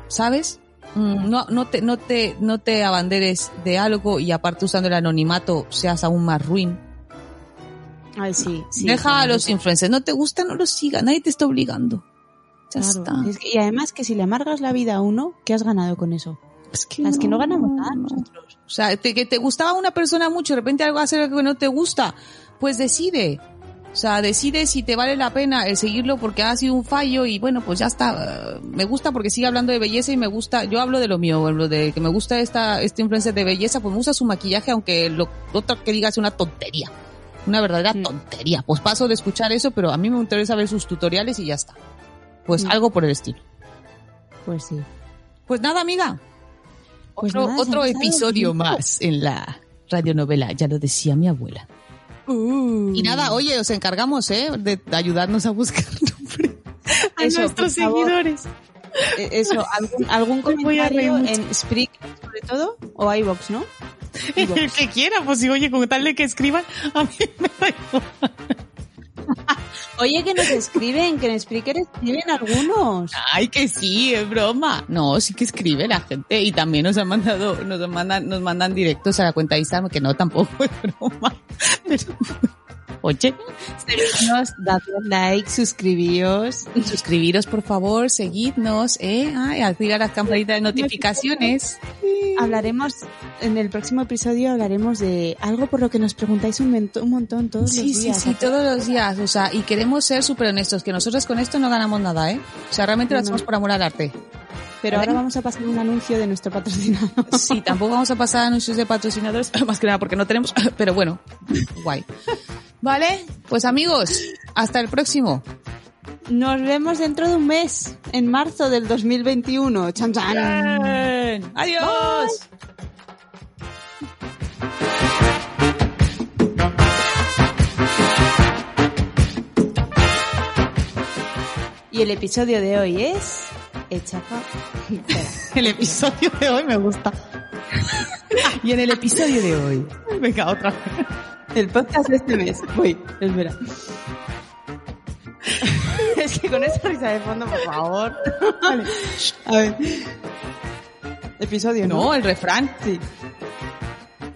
¿sabes? Mm, No, no te, no te, no te abanderes de algo y aparte usando el anonimato seas aún más ruin. Ay, sí, sí. Deja a los influencers, no te gusta, no los sigas, nadie te está obligando. Ya Claro. está. Es que- y además que si le amargas la vida a uno, ¿qué has ganado con eso? Es que Las que no ganamos nada nosotros. O sea, te- que te gustaba una persona mucho, de repente algo hace algo que no te gusta, pues decide. O sea, decide si te vale la pena el seguirlo porque ha sido un fallo y bueno, pues ya está. Eh, Me gusta porque sigue hablando de belleza y me gusta, yo hablo de lo mío, lo de que me gusta esta, este influencer de belleza, pues me gusta su maquillaje, aunque lo otro que diga es una tontería. Una verdadera Mm. tontería. Pues paso de escuchar eso, pero a mí me interesa ver sus tutoriales y ya está. Pues Mm. algo por el estilo. Pues sí. Pues nada, amiga. Pues otro nada, otro episodio más en la radionovela, ya lo decía mi abuela. Uh. Y nada, oye, os encargamos, ¿eh? De ayudarnos a buscar nombre a Eso, nuestros favor. Eh, Eso, algún, algún comentario en Spreak, sobre todo, o iVox, ¿no? El que quiera, pues si oye, con tal de que escriban, a mí me da igual. Oye, que nos escriben, que en Spreaker escriben algunos. Ay, que sí, es broma. No, sí que escribe la gente y también nos han mandado, nos mandan, nos mandan directos a la cuenta de Instagram, que no, tampoco es broma. Pero, oye, Seguidnos, dadle like, suscribíos. suscribiros por favor, seguidnos, eh, Ay, activar las campanitas de notificaciones. hablaremos, en el próximo episodio hablaremos de algo por lo que nos preguntáis un, un montón todos Sí, los sí, días. sí, todos los días. O sea, y queremos ser súper honestos, que nosotros con esto no ganamos nada, ¿eh? O sea, realmente lo no. hacemos por amor al arte. Pero ahora vamos a pasar un anuncio de nuestro patrocinador. Sí, tampoco vamos a pasar anuncios de patrocinadores, más que nada porque no tenemos, pero bueno, guay. Vale, pues amigos, hasta el próximo. Nos vemos dentro de un mes, en marzo del 2021. Chan, chan. Adiós. Y el episodio de hoy es... Echapa... Espera. El episodio de hoy me gusta. Y en el episodio de hoy. Venga, otra vez. El podcast de este mes. Voy, espera. es que con esa risa de fondo, por favor. Vale. A ver. Episodio, ¿no? No, el refrán. Sí.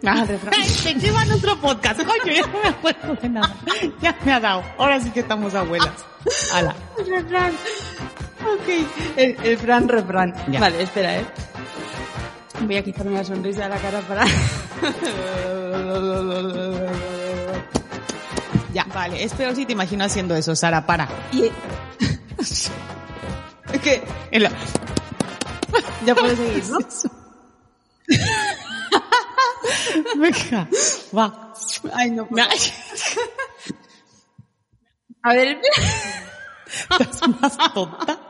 Ah, el refrán. Ay, ¿De qué va nuestro podcast? Coño, ya no me acuerdo de nada. Ya me ha dado. Ahora sí que estamos abuelas. Ala. El refrán. Ok. El, el fran refrán. Ya. Vale, espera, eh. Voy a quitarme la sonrisa de la cara para... Ya, vale. Es peor si te imagino haciendo eso, Sara, para. y... es que... La- Ya puedes seguir, ¿no? Venga, va. Ay, no. Me- A ver, Estás más tonta.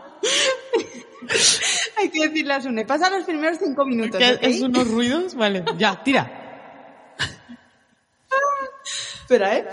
hay que decirle a Sune. Pasa los primeros cinco minutos, es unos ruidos. Vale, ya, tira. Espera, ¿eh?